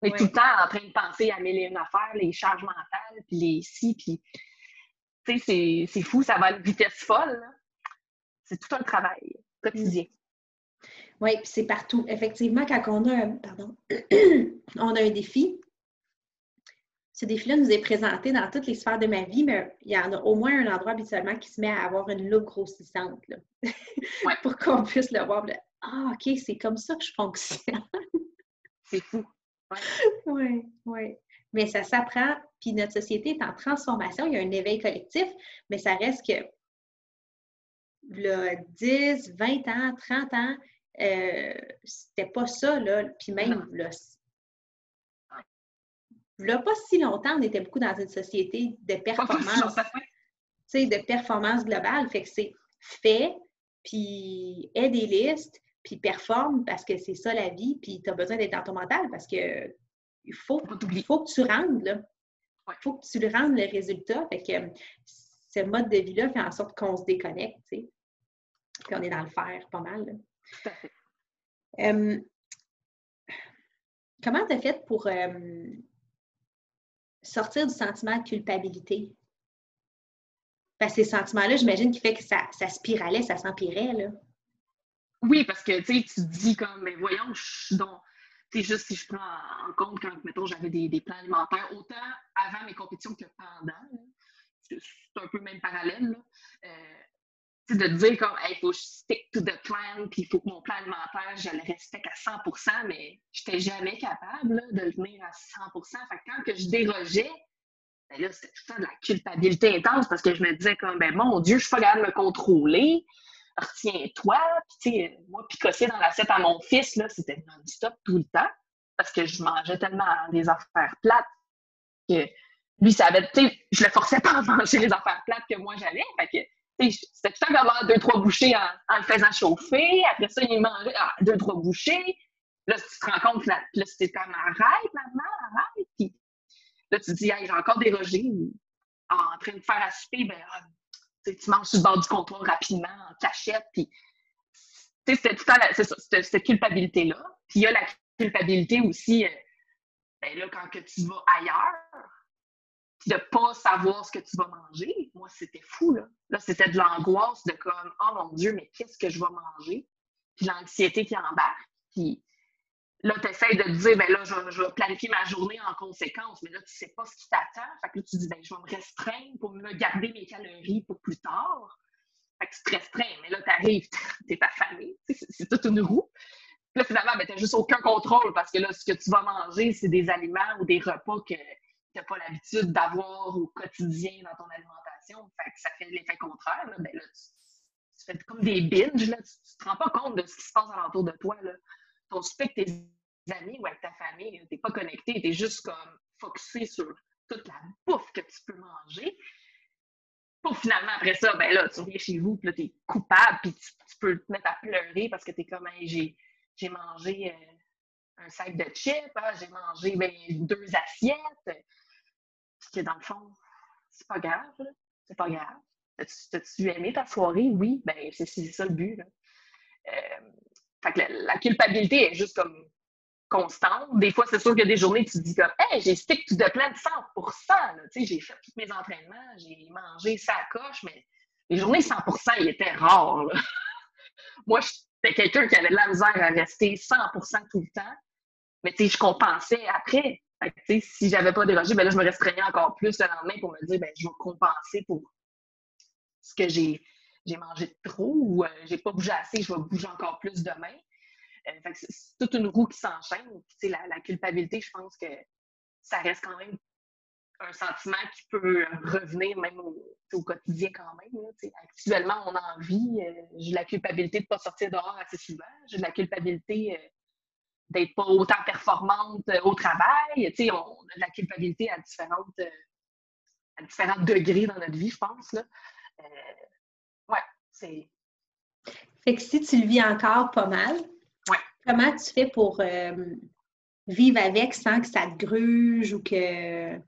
On est tout le temps en train de penser à mille et une affaires, les charges mentales, puis les si, puis... Tu sais, c'est fou, ça va à une vitesse folle, C'est tout un travail quotidien. Oui, puis c'est partout. Effectivement, quand on a un, pardon, [CLEARS THROAT] on a un défi, ce défi-là nous est présenté dans toutes les sphères de ma vie, mais il y en a au moins un endroit habituellement qui se met à avoir une loupe grossissante là. [LAUGHS] pour qu'on puisse le voir. Ah, OK, c'est comme ça que je fonctionne. [LAUGHS] c'est fou. Oui, [LAUGHS] oui. Mais ça s'apprend, puis notre société est en transformation, il y a un éveil collectif, mais ça reste que le 10, 20 ans, 30 ans, euh, c'était pas ça, là. Puis même, là, là, pas si longtemps, on était beaucoup dans une société de performance. Tu sais, de performance globale. Fait que c'est fait, puis aide des listes, puis performe parce que c'est ça la vie, puis tu as besoin d'être dans ton mental parce que il faut, il faut que tu rendes, là. Il faut que tu le rendes le résultat. Fait que ce mode de vie-là fait en sorte qu'on se déconnecte, tu sais. Puis on est dans le faire pas mal. Là. Tout à fait. comment tu as fait pour sortir du sentiment de culpabilité? Parce que ces sentiments-là, j'imagine qu'il fait que ça, ça spiralait, ça s'empirait, là. Oui, parce que tu te dis comme, mais voyons, je donc, tu juste si je prends en compte quand, mettons, j'avais des, des, plans alimentaires, autant avant mes compétitions que pendant, c'est un peu le même parallèle, là. Euh, de dire comme il faut que je stick to the plan, puis il faut que mon plan alimentaire, je le respecte à 100% mais je n'étais jamais capable de le tenir à 100 Fait que quand que je dérogeais, ben là, c'était tout temps de la culpabilité intense parce que je me disais comme ben mon Dieu, je suis pas capable de me contrôler. Retiens-toi. Puis tu sais, moi, picosser dans l'assiette à mon fils, là, c'était non-stop tout le temps parce que je mangeais tellement des affaires plates que lui, ça avait, tu sais, je le forçais pas à [LAUGHS] manger les affaires plates que moi j'avais. Fait que c'était tout le temps d'avoir deux, trois bouchées en, le faisant chauffer. Après ça, il mangeait ah, deux, trois bouchées. Là, tu te rends compte, là, là c'était comme arrête, maman, arrête. Puis là, tu te dis, hey, j'ai encore dérogé. En train de faire à ben, ah, tu manges sur le bord du comptoir rapidement, en cachette. Puis, c'était tout le temps cette, cette culpabilité-là. Puis il y a la culpabilité aussi, euh, ben là, quand que tu vas ailleurs, de ne pas savoir ce que tu vas manger, moi, c'était fou, là. Là, c'était de l'angoisse de comme, oh mon Dieu, mais qu'est-ce que je vais manger? Puis l'anxiété qui embarque. Puis, là, tu essaies de te dire, ben là, je, vais planifier ma journée en conséquence, mais là, tu sais pas ce qui t'attend. Fait que là, tu dis, ben, je vais me restreindre pour me garder mes calories pour plus tard. Fait que tu te restreins, mais là, [LAUGHS] tu arrives, tu es affamé. C'est toute une roue. Puis là, finalement, ben, tu n'as juste aucun contrôle parce que là, ce que tu vas manger, c'est des aliments ou des repas que tu n'as pas l'habitude d'avoir au quotidien dans ton alimentation. Fait que ça fait l'effet contraire. Là. Ben, là, tu, fais comme des binges. Là. Tu ne te rends pas compte de ce qui se passe alentour de toi. Là. Ton suspect tes amis ou avec ta famille, tu n'es pas connecté, tu es juste comme focusé sur toute la bouffe que tu peux manger pour finalement, après ça, ben là, tu reviens chez vous, là, t'es coupable, puis tu, peux te mettre à pleurer parce que t'es comme, j'ai, j'ai mangé euh, un sac de chips, hein, j'ai mangé ben, deux assiettes. Puis que dans le fond, c'est pas grave, c'est pas grave. T'as-tu aimé ta soirée? Oui, ben c'est ça le but. Là. Euh, fait que la, culpabilité est juste comme constante. Des fois, c'est sûr qu'il y a des journées, tu te dis comme, hey, j'ai stick to the plan 100% j'ai fait tous mes entraînements, j'ai mangé ça coche, mais les journées 100 ils étaient rares. [LAUGHS] Moi, j'étais quelqu'un qui avait de la misère à rester 100% tout le temps, mais tu sais, je compensais après. Fait que, si j'avais pas dérogé, ben là, je me restreignais encore plus le lendemain pour me dire, ben, je vais compenser pour ce que j'ai mangé de trop ou euh, j'ai pas bougé assez, je vais bouger encore plus demain. Euh, c'est toute une roue qui s'enchaîne. La, la, culpabilité, je pense que ça reste quand même un sentiment qui peut revenir même au, quotidien quand même. Actuellement, on a envie, euh, j'ai la culpabilité de ne pas sortir dehors assez souvent, j'ai la culpabilité euh, d'être pas autant performante au travail. on, a de la culpabilité à différentes, à différents degrés dans notre vie, je pense. Là. ouais, c'est. Fait que si tu le vis encore pas mal, Comment tu fais pour euh, vivre avec sans que ça te gruge ou que.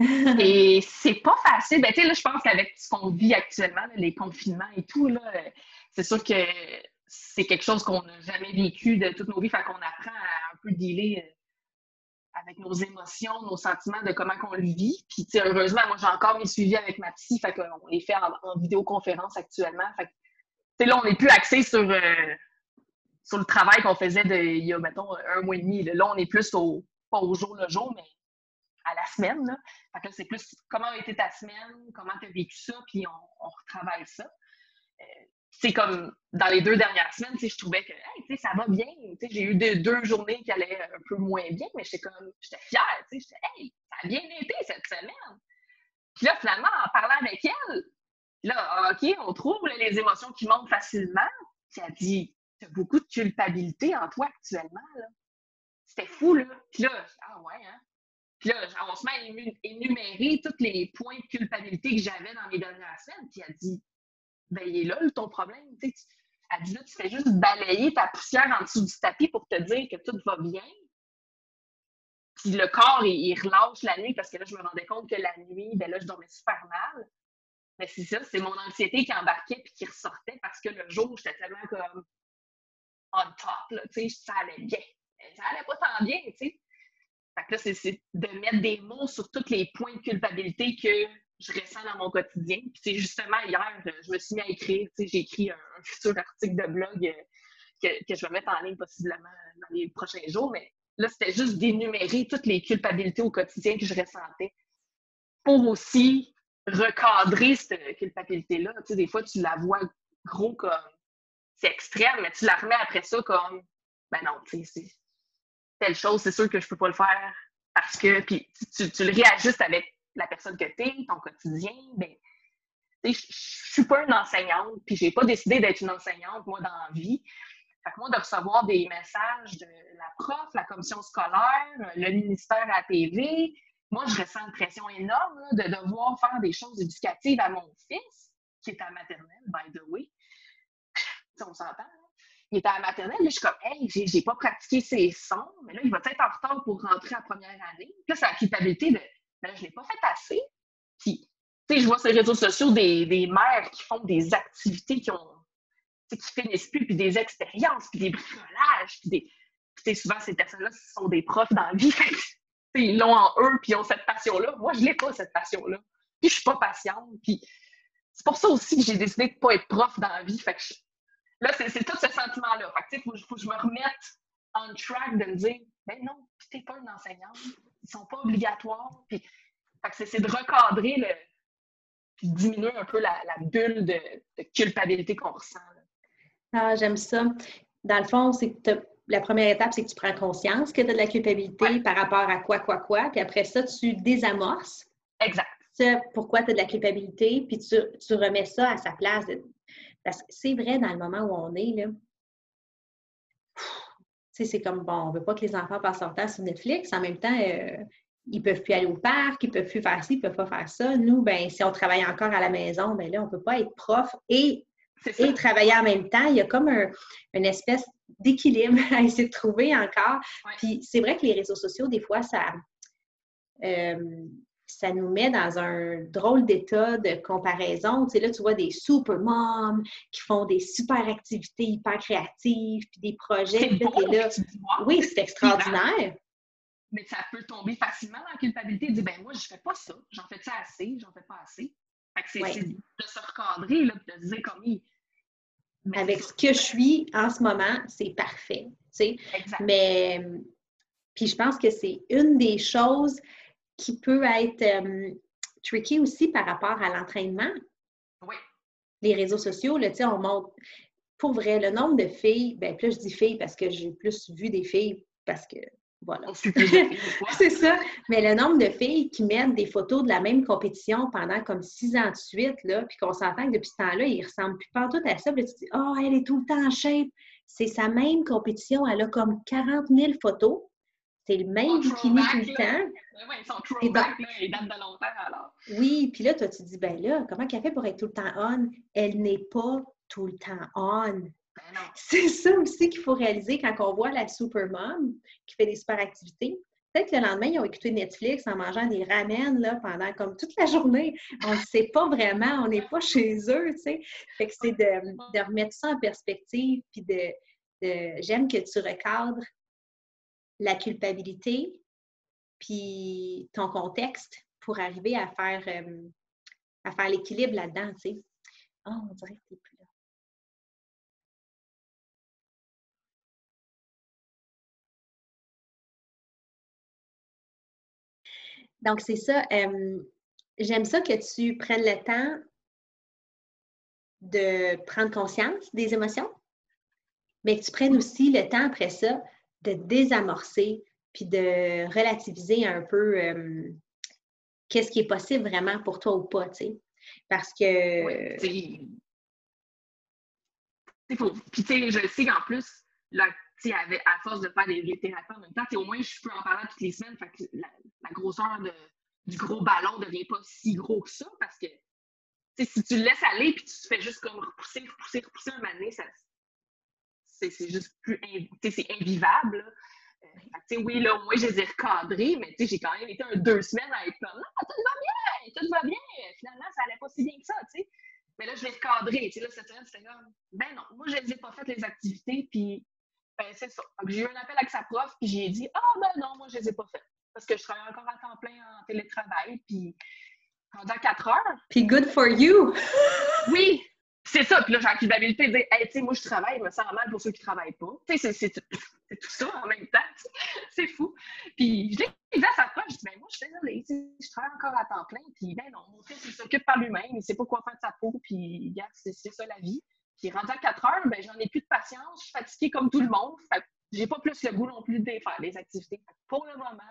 [LAUGHS] et c'est pas facile. Ben, là, je pense qu'avec ce qu'on vit actuellement, les confinements et tout, là, c'est sûr que c'est quelque chose qu'on n'a jamais vécu de toutes nos vies. Fait qu'on apprend à un peu dealer euh, avec nos émotions, nos sentiments, de comment on le vit. Puis, heureusement, moi, j'ai encore mes suivis avec ma psy. Fait qu'on les fait en, vidéoconférence actuellement. Là, on n'est plus axé sur. Euh, sur le travail qu'on faisait de, il y a, mettons, un mois et demi. Là, on est plus au, pas au jour le jour, mais à la semaine. Là. C'est plus comment a été ta semaine, comment tu as vécu ça, puis on, retravaille ça. Euh, c'est comme dans les deux dernières semaines, je trouvais que hey, ça va bien. J'ai eu deux, deux, journées qui allaient un peu moins bien, mais j'étais comme j'étais fière. J'étais Hey, ça a bien été cette semaine. Puis là, finalement, en parlant avec elle, là, OK, on trouve les émotions qui montent facilement. Puis elle dit beaucoup de culpabilité en toi actuellement. C'était fou, là. Puis là, ah ouais, hein? Puis là, on se met à énumérer tous les points de culpabilité que j'avais dans mes dernières semaines. Puis elle dit, ben, il est là, ton problème. Tu dit, là, tu fais juste balayer ta poussière en dessous du tapis pour te dire que tout va bien. Puis le corps, il, relâche la nuit parce que là, je me rendais compte que la nuit, ben là, je dormais super mal. Mais c'est ça, c'est mon anxiété qui embarquait puis qui ressortait parce que le jour, j'étais tellement comme on top, là, tu sais, ça allait bien. Ça allait pas tant bien, tu sais. Fait que là, c'est de mettre des mots sur tous les points de culpabilité que je ressens dans mon quotidien. Puis c'est justement hier, je me suis mis à écrire, tu j'ai écrit un, futur article de blog euh, que, que, je vais mettre en ligne possiblement dans les prochains jours, mais là, c'était juste d'énumérer toutes les culpabilités au quotidien que je ressentais pour aussi recadrer cette culpabilité-là. Tu des fois, tu la vois gros comme c'est extrême, mais tu la remets après ça comme, ben non, tu sais, telle chose, c'est sûr que je peux pas le faire parce que, puis tu, le réajustes avec la personne que tu es, ton quotidien, ben, je suis pas une enseignante, puis j'ai pas décidé d'être une enseignante, moi, dans la vie. Fait que moi, de recevoir des messages de la prof, la commission scolaire, le ministère à la TV, moi, je ressens une pression énorme de devoir faire des choses éducatives à mon fils, qui est à maternelle, by the way on s'entend. Il était à la maternelle, là, je suis comme, hey, j'ai pas pratiqué ses sons, mais là, il va être en retard pour rentrer en première année. Là, c'est la culpabilité de, ben, je l'ai pas fait assez. Puis, tu sais, je vois sur les réseaux sociaux des, des mères qui font des activités qui ont, qui finissent plus, puis des expériences, puis des bricolages, puis des. sais, souvent, ces personnes-là sont des profs dans la vie. [LAUGHS] ils l'ont en eux, puis ils ont cette passion-là. Moi, je l'ai pas, cette passion-là. Puis je suis pas patiente. Puis c'est pour ça aussi que j'ai décidé de pas être prof dans la vie. Là, c'est tout ce sentiment-là. Fait que, il faut, que je me remette on track de me dire, ben non, tu n'es pas une enseignante, ils sont pas obligatoires. Puis, c'est de recadrer le, puis diminuer un peu la, bulle de, culpabilité qu'on ressent. Ah, j'aime ça. Dans le fond, c'est la première étape, c'est que tu prends conscience que tu as de la culpabilité par rapport à quoi, quoi, quoi. Puis après ça, tu désamorces. Exact. pourquoi tu as de la culpabilité, puis tu, remets ça à sa place. Parce que c'est vrai dans le moment où on est, là. C'est comme, bon, on ne veut pas que les enfants passent leur temps sur Netflix. En même temps, euh, ils ne peuvent plus aller au parc, ils ne peuvent plus faire ci, ils ne peuvent pas faire ça. Nous, ben, si on travaille encore à la maison, ben là, on ne peut pas être prof et, et travailler en même temps. Il y a comme un, une espèce d'équilibre [LAUGHS] à essayer de trouver encore. Puis c'est vrai que les réseaux sociaux, des fois, ça, euh, ça nous met dans un drôle d'état de comparaison. Tu sais, là, tu vois des super moms qui font des super activités hyper créatives, puis des projets. là, oui, c'est extraordinaire mais ça peut tomber facilement dans la culpabilité de dire ben moi, je fais pas ça, j'en fais ça assez, j'en fais pas assez. Fait que c'est de se recadrer, là, de se dire comme Avec ce que je suis en ce moment, c'est parfait. Tu sais. Mais puis je pense que c'est une des choses qui peut être euh, tricky aussi par rapport à l'entraînement. Oui. Les réseaux sociaux, là, on montre pour vrai le nombre de filles, ben plus je dis filles parce que j'ai plus vu des filles parce que voilà. [LAUGHS] c'est ça. Mais le nombre de filles qui mettent des photos de la même compétition pendant comme six ans de suite, là, puis qu'on s'entend que depuis ce temps-là, ils ressemblent plus partout à ça. Puis tu dis, oh, elle est tout le temps en shape. C'est sa même compétition. Elle a comme 40 000 photos. C'est le même bikini tout le temps. Oui, ils sont throwback, là, ils datent de longtemps alors. Oui, puis là, toi, tu dis, ben là, comment elle fait pour être tout le temps on? Elle n'est pas tout le temps on. Ben [LAUGHS] c'est ça aussi qu'il faut réaliser quand on voit la supermom qui fait des super activités. Peut-être que le lendemain, ils ont écouté Netflix en mangeant des ramen là, pendant comme toute la journée. On ne sait pas vraiment, on n'est pas chez eux, tu sais. Fait que c'est de, remettre ça en perspective, puis de, j'aime que tu recadres la culpabilité, puis ton contexte pour arriver à faire, euh, à faire l'équilibre là-dedans, tu sais. Oh, on dirait que tu plus Donc, c'est ça. J'aime ça que tu prennes le temps de prendre conscience des émotions, mais que tu prennes aussi le temps après ça de désamorcer puis de relativiser un peu qu'est-ce qui est possible vraiment pour toi ou pas, tu sais. Parce que. Oui, Puis, tu sais, je sais qu'en plus, là, à force de faire des, thérapies en même temps, au moins, je peux en parler toutes les semaines. Fait que la, grosseur du gros ballon ne devient pas si gros que ça parce que si tu le laisses aller puis tu fais juste comme repousser, repousser, repousser un moment ça c'est juste plus c'est invivable. Oui, là, moins, je les ai recadrés, mais j'ai quand même été un deux semaines à être comme Non, tout va bien, tout va bien. Finalement, ça allait pas si bien que ça, tu sais. Mais là, je l'ai recadré. Là, cette semaine, c'était comme Ben non, moi, je les ai pas faites les activités, puis ben, c'est ça. J'ai eu un appel avec sa prof, puis j'ai dit Ah, ben non, moi, je les ai pas faites. Parce que je travaille encore à temps plein en télétravail, puis pendant quatre heures. Puis good for you! oui! C'est ça. Puis là, j'ai la culpabilité de dire Hey, tu sais, moi, je travaille, je me sens mal pour ceux qui ne travaillent pas. Tu sais, c'est tout ça en même temps. [LAUGHS] c'est fou. Puis je l'ai dit à sa prof, je dis Ben, moi, je suis désolée, je travaille encore à temps plein, puis ben non, mon fils, il s'occupe par lui-même, il sait pas quoi faire de sa peau, puis regarde, c'est ça la vie. Puis rendu à 4 heures, ben, j'en ai plus de patience, je suis fatiguée comme tout le monde. Fait j'ai pas plus le goût non plus de faire des activités. pour le moment,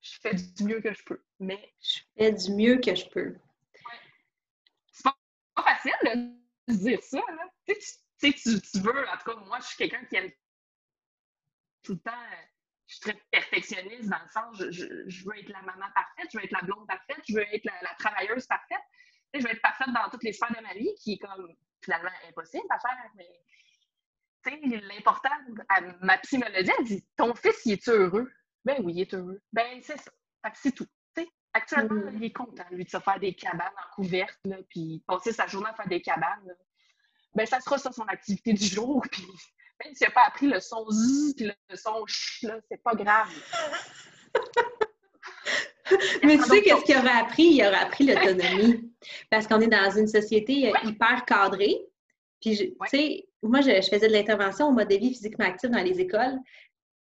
je fais du mieux que je peux. Mais je fais du mieux que je peux. De dire ça. Tu, sais, tu, veux, en tout cas, moi, je suis quelqu'un qui aime tout le temps. Je suis très perfectionniste dans le sens, je, je, veux être la maman parfaite, je veux être la blonde parfaite, je veux être la, travailleuse parfaite. je veux être parfaite dans toutes les sphères de ma vie, qui est comme finalement impossible à faire, mais l'important, ma psy me l'a dit, elle dit Ton fils, il est heureux? Ben oui, il est heureux. Ben c'est ça. c'est tout. Actuellement, mm. il est content, lui, de se faire des cabanes en couverte, là, puis passer sa journée à faire des cabanes. Ben, ça sera ça son activité du jour. [LAUGHS] Puis même s'il n'a pas appris le son Z puis le son ch, là, c'est pas grave. [LAUGHS] Mais tu sais, qu'est-ce qu'il aurait appris? Il aurait appris l'autonomie. Parce qu'on est dans une société euh, hyper cadrée. Puis, tu sais, moi, je, faisais de l'intervention au mode de vie physiquement actif dans les écoles.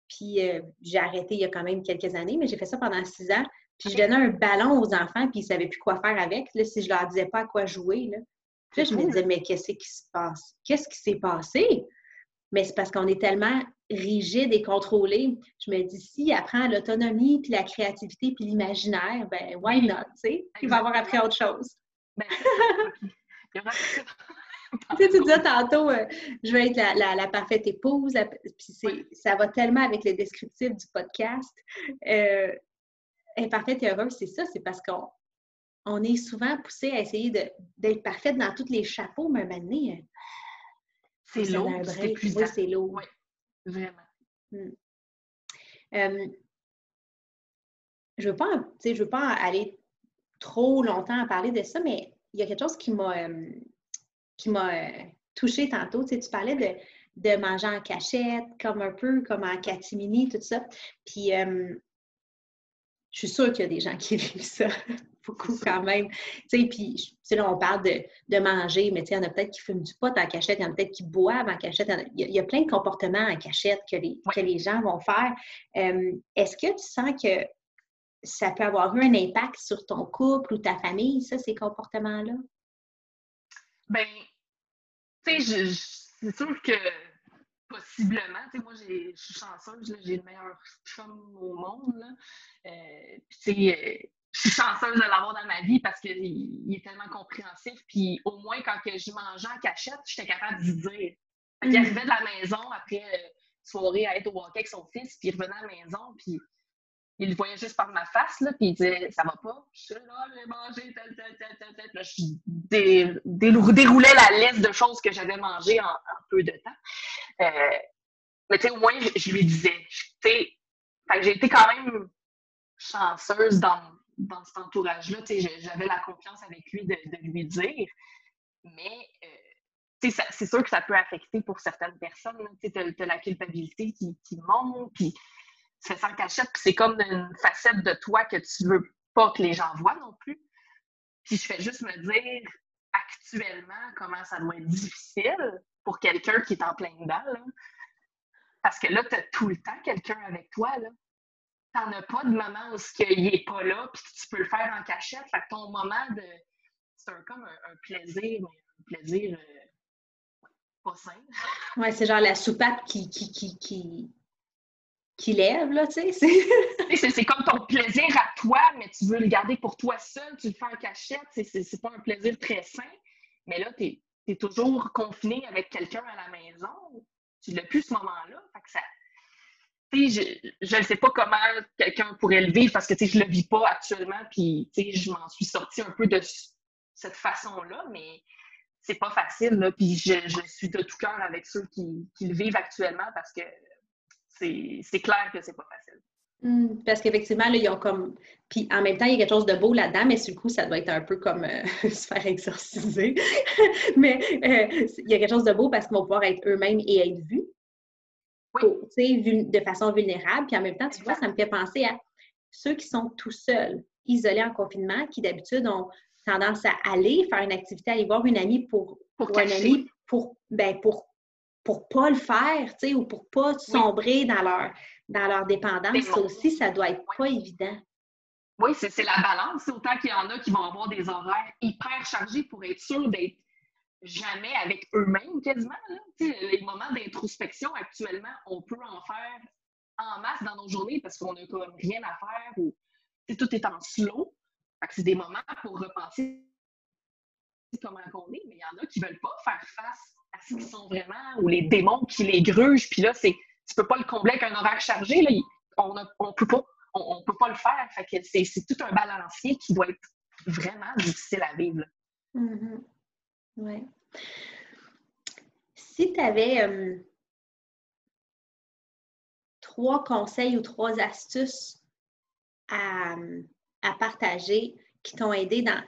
Puis euh, j'ai arrêté il y a quand même quelques années, mais j'ai fait ça pendant six ans. Puis je donnais un ballon aux enfants, puis ils ne savaient plus quoi faire avec. Là, si je leur disais pas à quoi jouer, là. Puis là, je me disais, mais qu'est-ce qui se passe? Qu'est-ce qui s'est passé? Mais c'est parce qu'on est tellement rigide et contrôlé. Je me dis, si apprend l'autonomie, puis la créativité, puis l'imaginaire, ben why not, tu sais? Il va avoir appris autre chose. Ben, [LAUGHS] tu sais, tu disais tantôt, euh, je vais être la, parfaite épouse, puis ça va tellement avec le descriptif du podcast. Euh, parfaite et heureuse, c'est ça, c'est parce qu'on on est souvent poussé à essayer d'être parfaite dans tous les chapeaux, mais maintenant, euh, c'est lourd, c'est plus c'est lourd. Oui, vraiment. Hmm. Euh, je ne veux, pas, veux pas aller trop longtemps à parler de ça, mais il y a quelque chose qui m'a euh, qui m'a euh, touchée tantôt. Tu, tu parlais de, de, manger en cachette, comme un peu comme en catimini, tout ça. Puis, euh, je suis sûre qu'il y a des gens qui [LAUGHS] vivent ça beaucoup quand même. Tu sais, puis, là, on parle de, de manger, mais tu sais, il y en a peut-être qui fument du pot en cachette, il y en a peut-être qui boivent en cachette. Il y, a, plein de comportements en cachette que les, que les gens vont faire. Euh, est-ce que tu sens que ça peut avoir eu un impact sur ton couple ou ta famille, ça, ces comportements-là? Ben, tu sais, c'est sûr que possiblement, tu sais, moi, je suis chanceuse, j'ai le meilleur chum au monde, là. Euh, euh, je suis chanceuse de l'avoir dans ma vie parce qu'il est tellement compréhensif. Puis au moins, quand que je mangeais en cachette, j'étais capable d'y dire. Il mm. arrivait de la maison après euh, soirée à être au hockey avec son fils, puis il revenait à la maison, puis il le voyait juste par ma face, là, puis il disait Ça va pas Je suis là, j'ai mangé, tel, tel, tel, tel, tel. Là, je déroulais la liste de choses que j'avais mangées en, peu de temps. Euh, mais tu sais, au moins, je, lui disais. j'ai été quand même chanceuse dans, dans cet entourage-là. J'avais la confiance avec lui de, de lui dire. Mais euh, c'est sûr que ça peut affecter pour certaines personnes. Tu as, la culpabilité qui, qui monte, puis ça en cachette, puis c'est comme une facette de toi que tu veux pas que les gens voient non plus. Puis je fais juste me dire actuellement comment ça doit être difficile pour quelqu'un qui est en plein dedans. Parce que là, tu as tout le temps quelqu'un avec toi. Là. T'en as pas de moment où il n'est pas là, puis tu peux le faire en cachette. Fait que ton moment de. C'est comme un, plaisir, mais un plaisir euh, pas sain. Ouais, c'est genre la soupape qui, qui, qui lève, là, tu sais. [LAUGHS] C'est comme ton plaisir à toi, mais tu veux le garder pour toi seul, tu le fais en cachette, c'est pas un plaisir très sain. Mais là, tu es, toujours confiné avec quelqu'un à la maison. Tu l'as plus ce moment-là. ça. Je ne sais pas comment quelqu'un pourrait le vivre parce que je ne le vis pas actuellement, puis je m'en suis sortie un peu de cette façon-là, mais c'est pas facile. Là, puis je, suis de tout cœur avec ceux qui, qui le vivent actuellement parce que c'est clair que c'est pas facile. Hmm, parce qu'effectivement, ils ont comme. Puis en même temps, il y a quelque chose de beau là-dedans, mais sur le coup, ça doit être un peu comme euh, [LAUGHS] se faire exorciser. [LAUGHS] mais euh, il y a quelque chose de beau parce qu'ils vont pouvoir être eux-mêmes et être vus. Oui. de façon vulnérable. Puis en même temps, tu vois, ça me fait penser à ceux qui sont tout seuls, isolés en confinement, qui d'habitude ont tendance à aller faire une activité, aller voir une amie pour, pour, un ami pour, ben, pour pour pas le faire, tu sais, ou pour pas sombrer dans leur, dans leur dépendance, ça aussi, ça doit être pas évident. Oui, c'est la balance. Autant qu'il y en a qui vont avoir des horaires hyper chargés pour être sûrs d'être jamais avec eux-mêmes quasiment. Les moments d'introspection actuellement, on peut en faire en masse dans nos journées parce qu'on n'a comme rien à faire ou tout est en slow. C'est des moments pour repenser comment on est, mais il y en a qui ne veulent pas faire face à ce qu'ils sont vraiment, ou les démons qui les grugent, puis là, c'est, tu peux pas le combler avec un horaire chargé, là, on, on peut pas, on, peut pas le faire. Que c'est, tout un balancier qui doit être vraiment difficile à vivre. Mm-hmm. Si tu avais euh, trois conseils ou trois astuces à, à partager qui t'ont aidé dans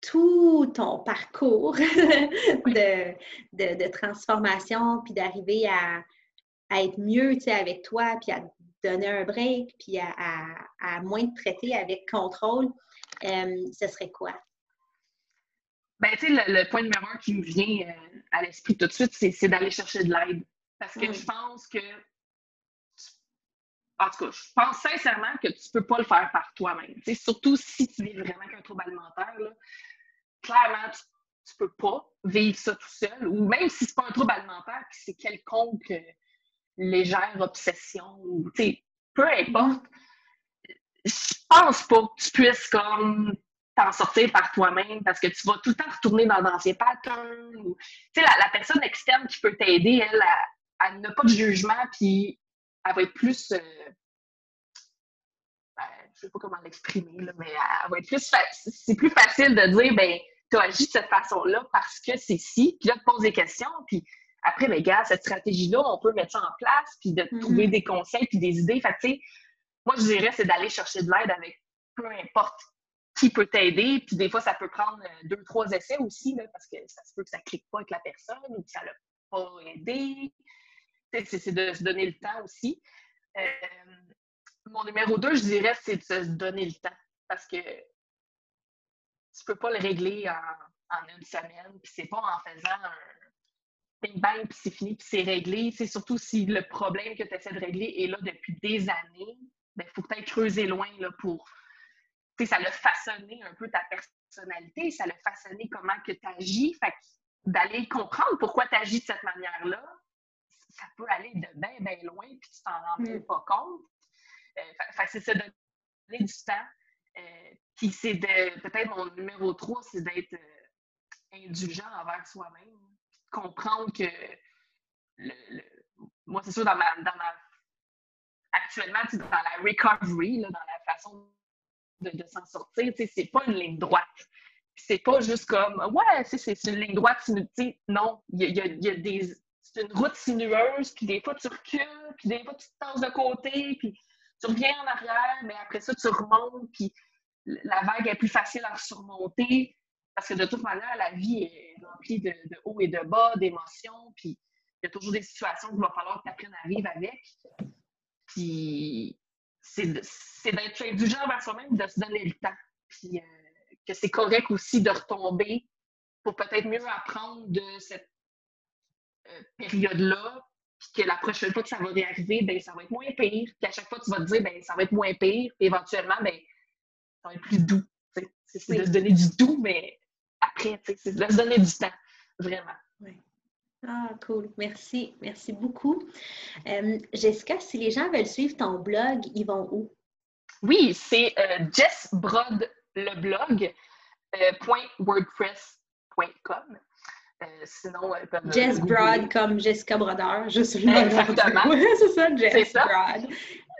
tout ton parcours [LAUGHS] de, de, transformation, puis d'arriver à, être mieux avec toi, puis à donner un break, puis à, moins te traiter avec contrôle, euh, ce serait quoi? Ben, tu sais, le, point numéro un qui me vient euh, à l'esprit tout de suite, c'est d'aller chercher de l'aide. Parce que je pense que. En tout cas, je pense sincèrement que tu ne peux pas le faire par toi-même. Surtout si tu vis vraiment qu'un trouble alimentaire. Là, clairement, tu ne peux pas vivre ça tout seul. Ou même si ce n'est pas un trouble alimentaire, c'est quelconque euh, légère obsession, peu importe. Je pense pas que tu puisses comme t'en sortir par toi-même parce que tu vas tout le temps retourner dans d'anciens patterns. Sais, la, personne externe qui peut t'aider, elle, elle, n'a pas de jugement, puis elle va être plus. Euh... Ben, je sais pas comment l'exprimer, mais elle va être plus. C'est plus facile de dire, ben, tu as agi de cette façon-là parce que c'est si, puis là, tu poses des questions, puis après, ben, gars, cette stratégie-là, on peut mettre ça en place, puis de mm-hmm. trouver des conseils, puis des idées. Fait tu sais, moi, je dirais, c'est d'aller chercher de l'aide avec peu importe qui peut t'aider. Puis des fois, ça peut prendre euh, deux, trois essais aussi, parce que ça se peut que ça ne clique pas avec la personne ou que ça ne l'a pas aidé. C'est de se donner le temps aussi. Euh, mon numéro deux, je dirais, c'est de se donner le temps. Parce que tu peux pas le régler en, une semaine. Puis c'est pas en faisant un bing bang, puis c'est fini, puis c'est réglé. C'est surtout si le problème que tu essaies de régler est là depuis des années, il ben, faut peut-être creuser loin là, pour ça l'a façonné un peu ta personnalité, ça l'a façonné comment que tu agis. D'aller comprendre pourquoi tu agis de cette manière-là, ça peut aller de bien, bien loin, puis tu t'en rends même mm. pas compte. Euh, c'est se donner du temps. Euh, puis c'est de, peut-être mon numéro 3, c'est d'être euh, indulgent envers soi-même. Comprendre que, moi, c'est sûr, dans ma, dans ma actuellement, dans la recovery, dans la façon de, s'en sortir. C'est pas une ligne droite. C'est pas juste comme, ouais, c'est une ligne droite. Non, il y a, y a, des. C'est une route sinueuse, puis des fois tu recules, puis des fois tu te tasses de côté, puis tu reviens en arrière, mais après ça, tu remontes, puis la vague est plus facile à surmonter. Parce que de toute manière, la vie est remplie de, de hauts et de bas, d'émotions, puis il y a toujours des situations qu'il va falloir que tu apprennes à vivre avec. Puis c'est d'être indulgent vers soi-même, de se donner le temps. Puis euh, que c'est correct aussi de retomber pour peut-être mieux apprendre de cette période-là. Puis que la prochaine fois que ça va réarriver, ben, ça va être moins pire. Puis à chaque fois, tu vas te dire, ben, ça va être moins pire. Puis éventuellement, ben, ça va être plus doux. C'est de se donner du doux, mais après, c'est de se donner du temps. Vraiment. Ah, cool. Merci. Merci beaucoup. Euh, Jessica, si les gens veulent suivre ton blog, ils vont où? Oui, c'est euh, Jess Euh, sinon, Jess Broad comme Jessica Brodeur, juste Exactement. [LAUGHS] c'est ça, Jess Broad.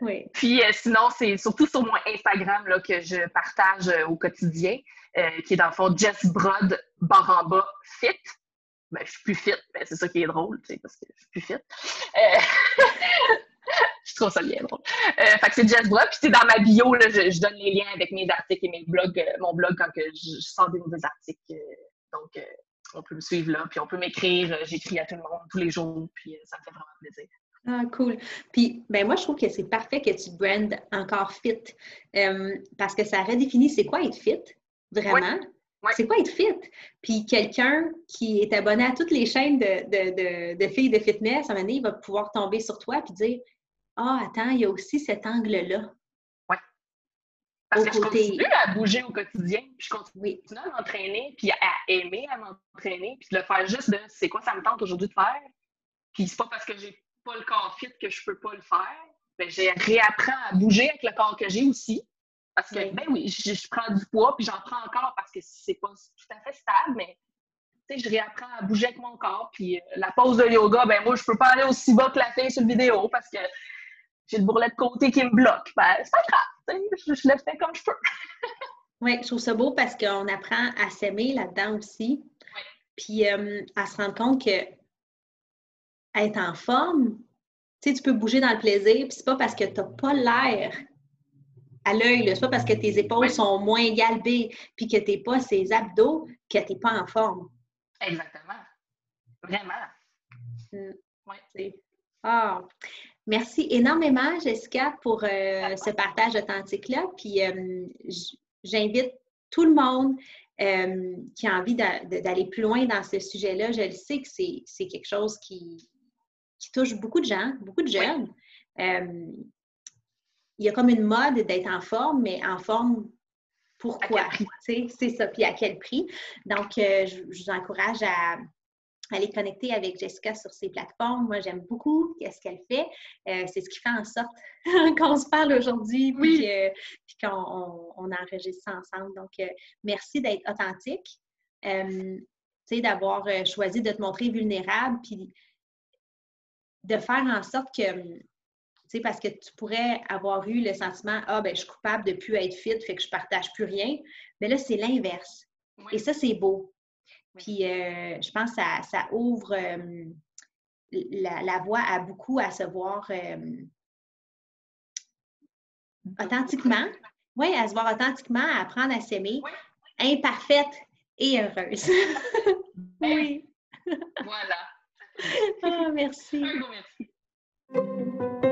Oui. Puis sinon, c'est surtout sur mon Instagram là, que je partage au quotidien, qui est dans le fond Jess Brod Baramba Fit ben, je suis plus fit. Ben, c'est ça qui est drôle, tu sais, parce que je suis plus fit. Euh... [LAUGHS] je trouve ça bien drôle. Euh, fait que c'est Jess Brock. Puis dans ma bio, là, je, donne les liens avec mes articles et mes blogs, euh, mon blog quand que je, sors des nouveaux articles. Euh, donc, on peut me suivre là. Puis on peut m'écrire. J'écris à tout le monde tous les jours. Puis ça me fait vraiment plaisir. Ah, cool. Puis, ben moi, je trouve que c'est parfait que tu brandes encore fit parce que ça redéfinit c'est quoi être fit, vraiment? C'est quoi être fit? Puis quelqu'un qui est abonné à toutes les chaînes de, filles de fitness, à un moment donné, il va pouvoir tomber sur toi et dire Ah, attends, il y a aussi cet angle-là. Parce que je continue à bouger au quotidien, puis je continue à m'entraîner, puis à aimer à m'entraîner, puis de le faire juste de c'est quoi ça me tente aujourd'hui de faire. Puis c'est pas parce que j'ai pas le corps fit que je peux pas le faire. Ben, j'ai réapprends à bouger avec le corps que j'ai aussi. Parce que, ben oui, je, prends du poids, puis j'en prends encore parce que c'est pas tout à fait stable, mais je réapprends à bouger avec mon corps. Puis euh, la pause de yoga, ben moi, je peux pas aller aussi bas que la fille sur le vidéo parce que j'ai le bourrelet de côté qui me bloque. Ben, c'est pas grave, je, je, le fais comme je peux. [LAUGHS] oui, je trouve ça beau parce qu'on apprend à s'aimer là-dedans aussi. Puis euh, à se rendre compte que être en forme, tu sais, tu peux bouger dans le plaisir, puis c'est pas parce que tu n'as pas l'air à l'œil. C'est pas parce que tes épaules sont moins galbées puis que tu n'es pas ces abdos que tu n'es pas en forme. Exactement. Vraiment. Mm. Ah. Merci énormément, Jessica, pour euh, ce partage authentique-là. Puis euh, j'invite tout le monde euh, qui a envie d'aller plus loin dans ce sujet-là, je le sais que c'est quelque chose qui, touche beaucoup de gens, beaucoup de jeunes. Il y a comme une mode d'être en forme, mais en forme pourquoi? C'est ça, puis à quel prix? Donc, je, vous encourage à, aller connecter avec Jessica sur ses plateformes. Moi, j'aime beaucoup ce qu'elle fait. Euh, c'est ce qui fait en sorte [LAUGHS] qu'on se parle aujourd'hui, puis, qu'on on, enregistre ensemble. Donc, euh, merci d'être authentique, euh, d'avoir choisi de te montrer vulnérable, puis de faire en sorte que, tu parce que tu pourrais avoir eu le sentiment, ah, ben, je suis coupable de ne plus être fit, fait que je partage plus rien. Mais là, c'est l'inverse. Et ça, c'est beau. Puis euh, je pense que ça, ouvre euh, la, voie à beaucoup à se voir euh, authentiquement. Oui, à se voir authentiquement, à apprendre à s'aimer, imparfaite et heureuse. [LAUGHS] oui. [LAUGHS] voilà. Ah, merci. Un merci.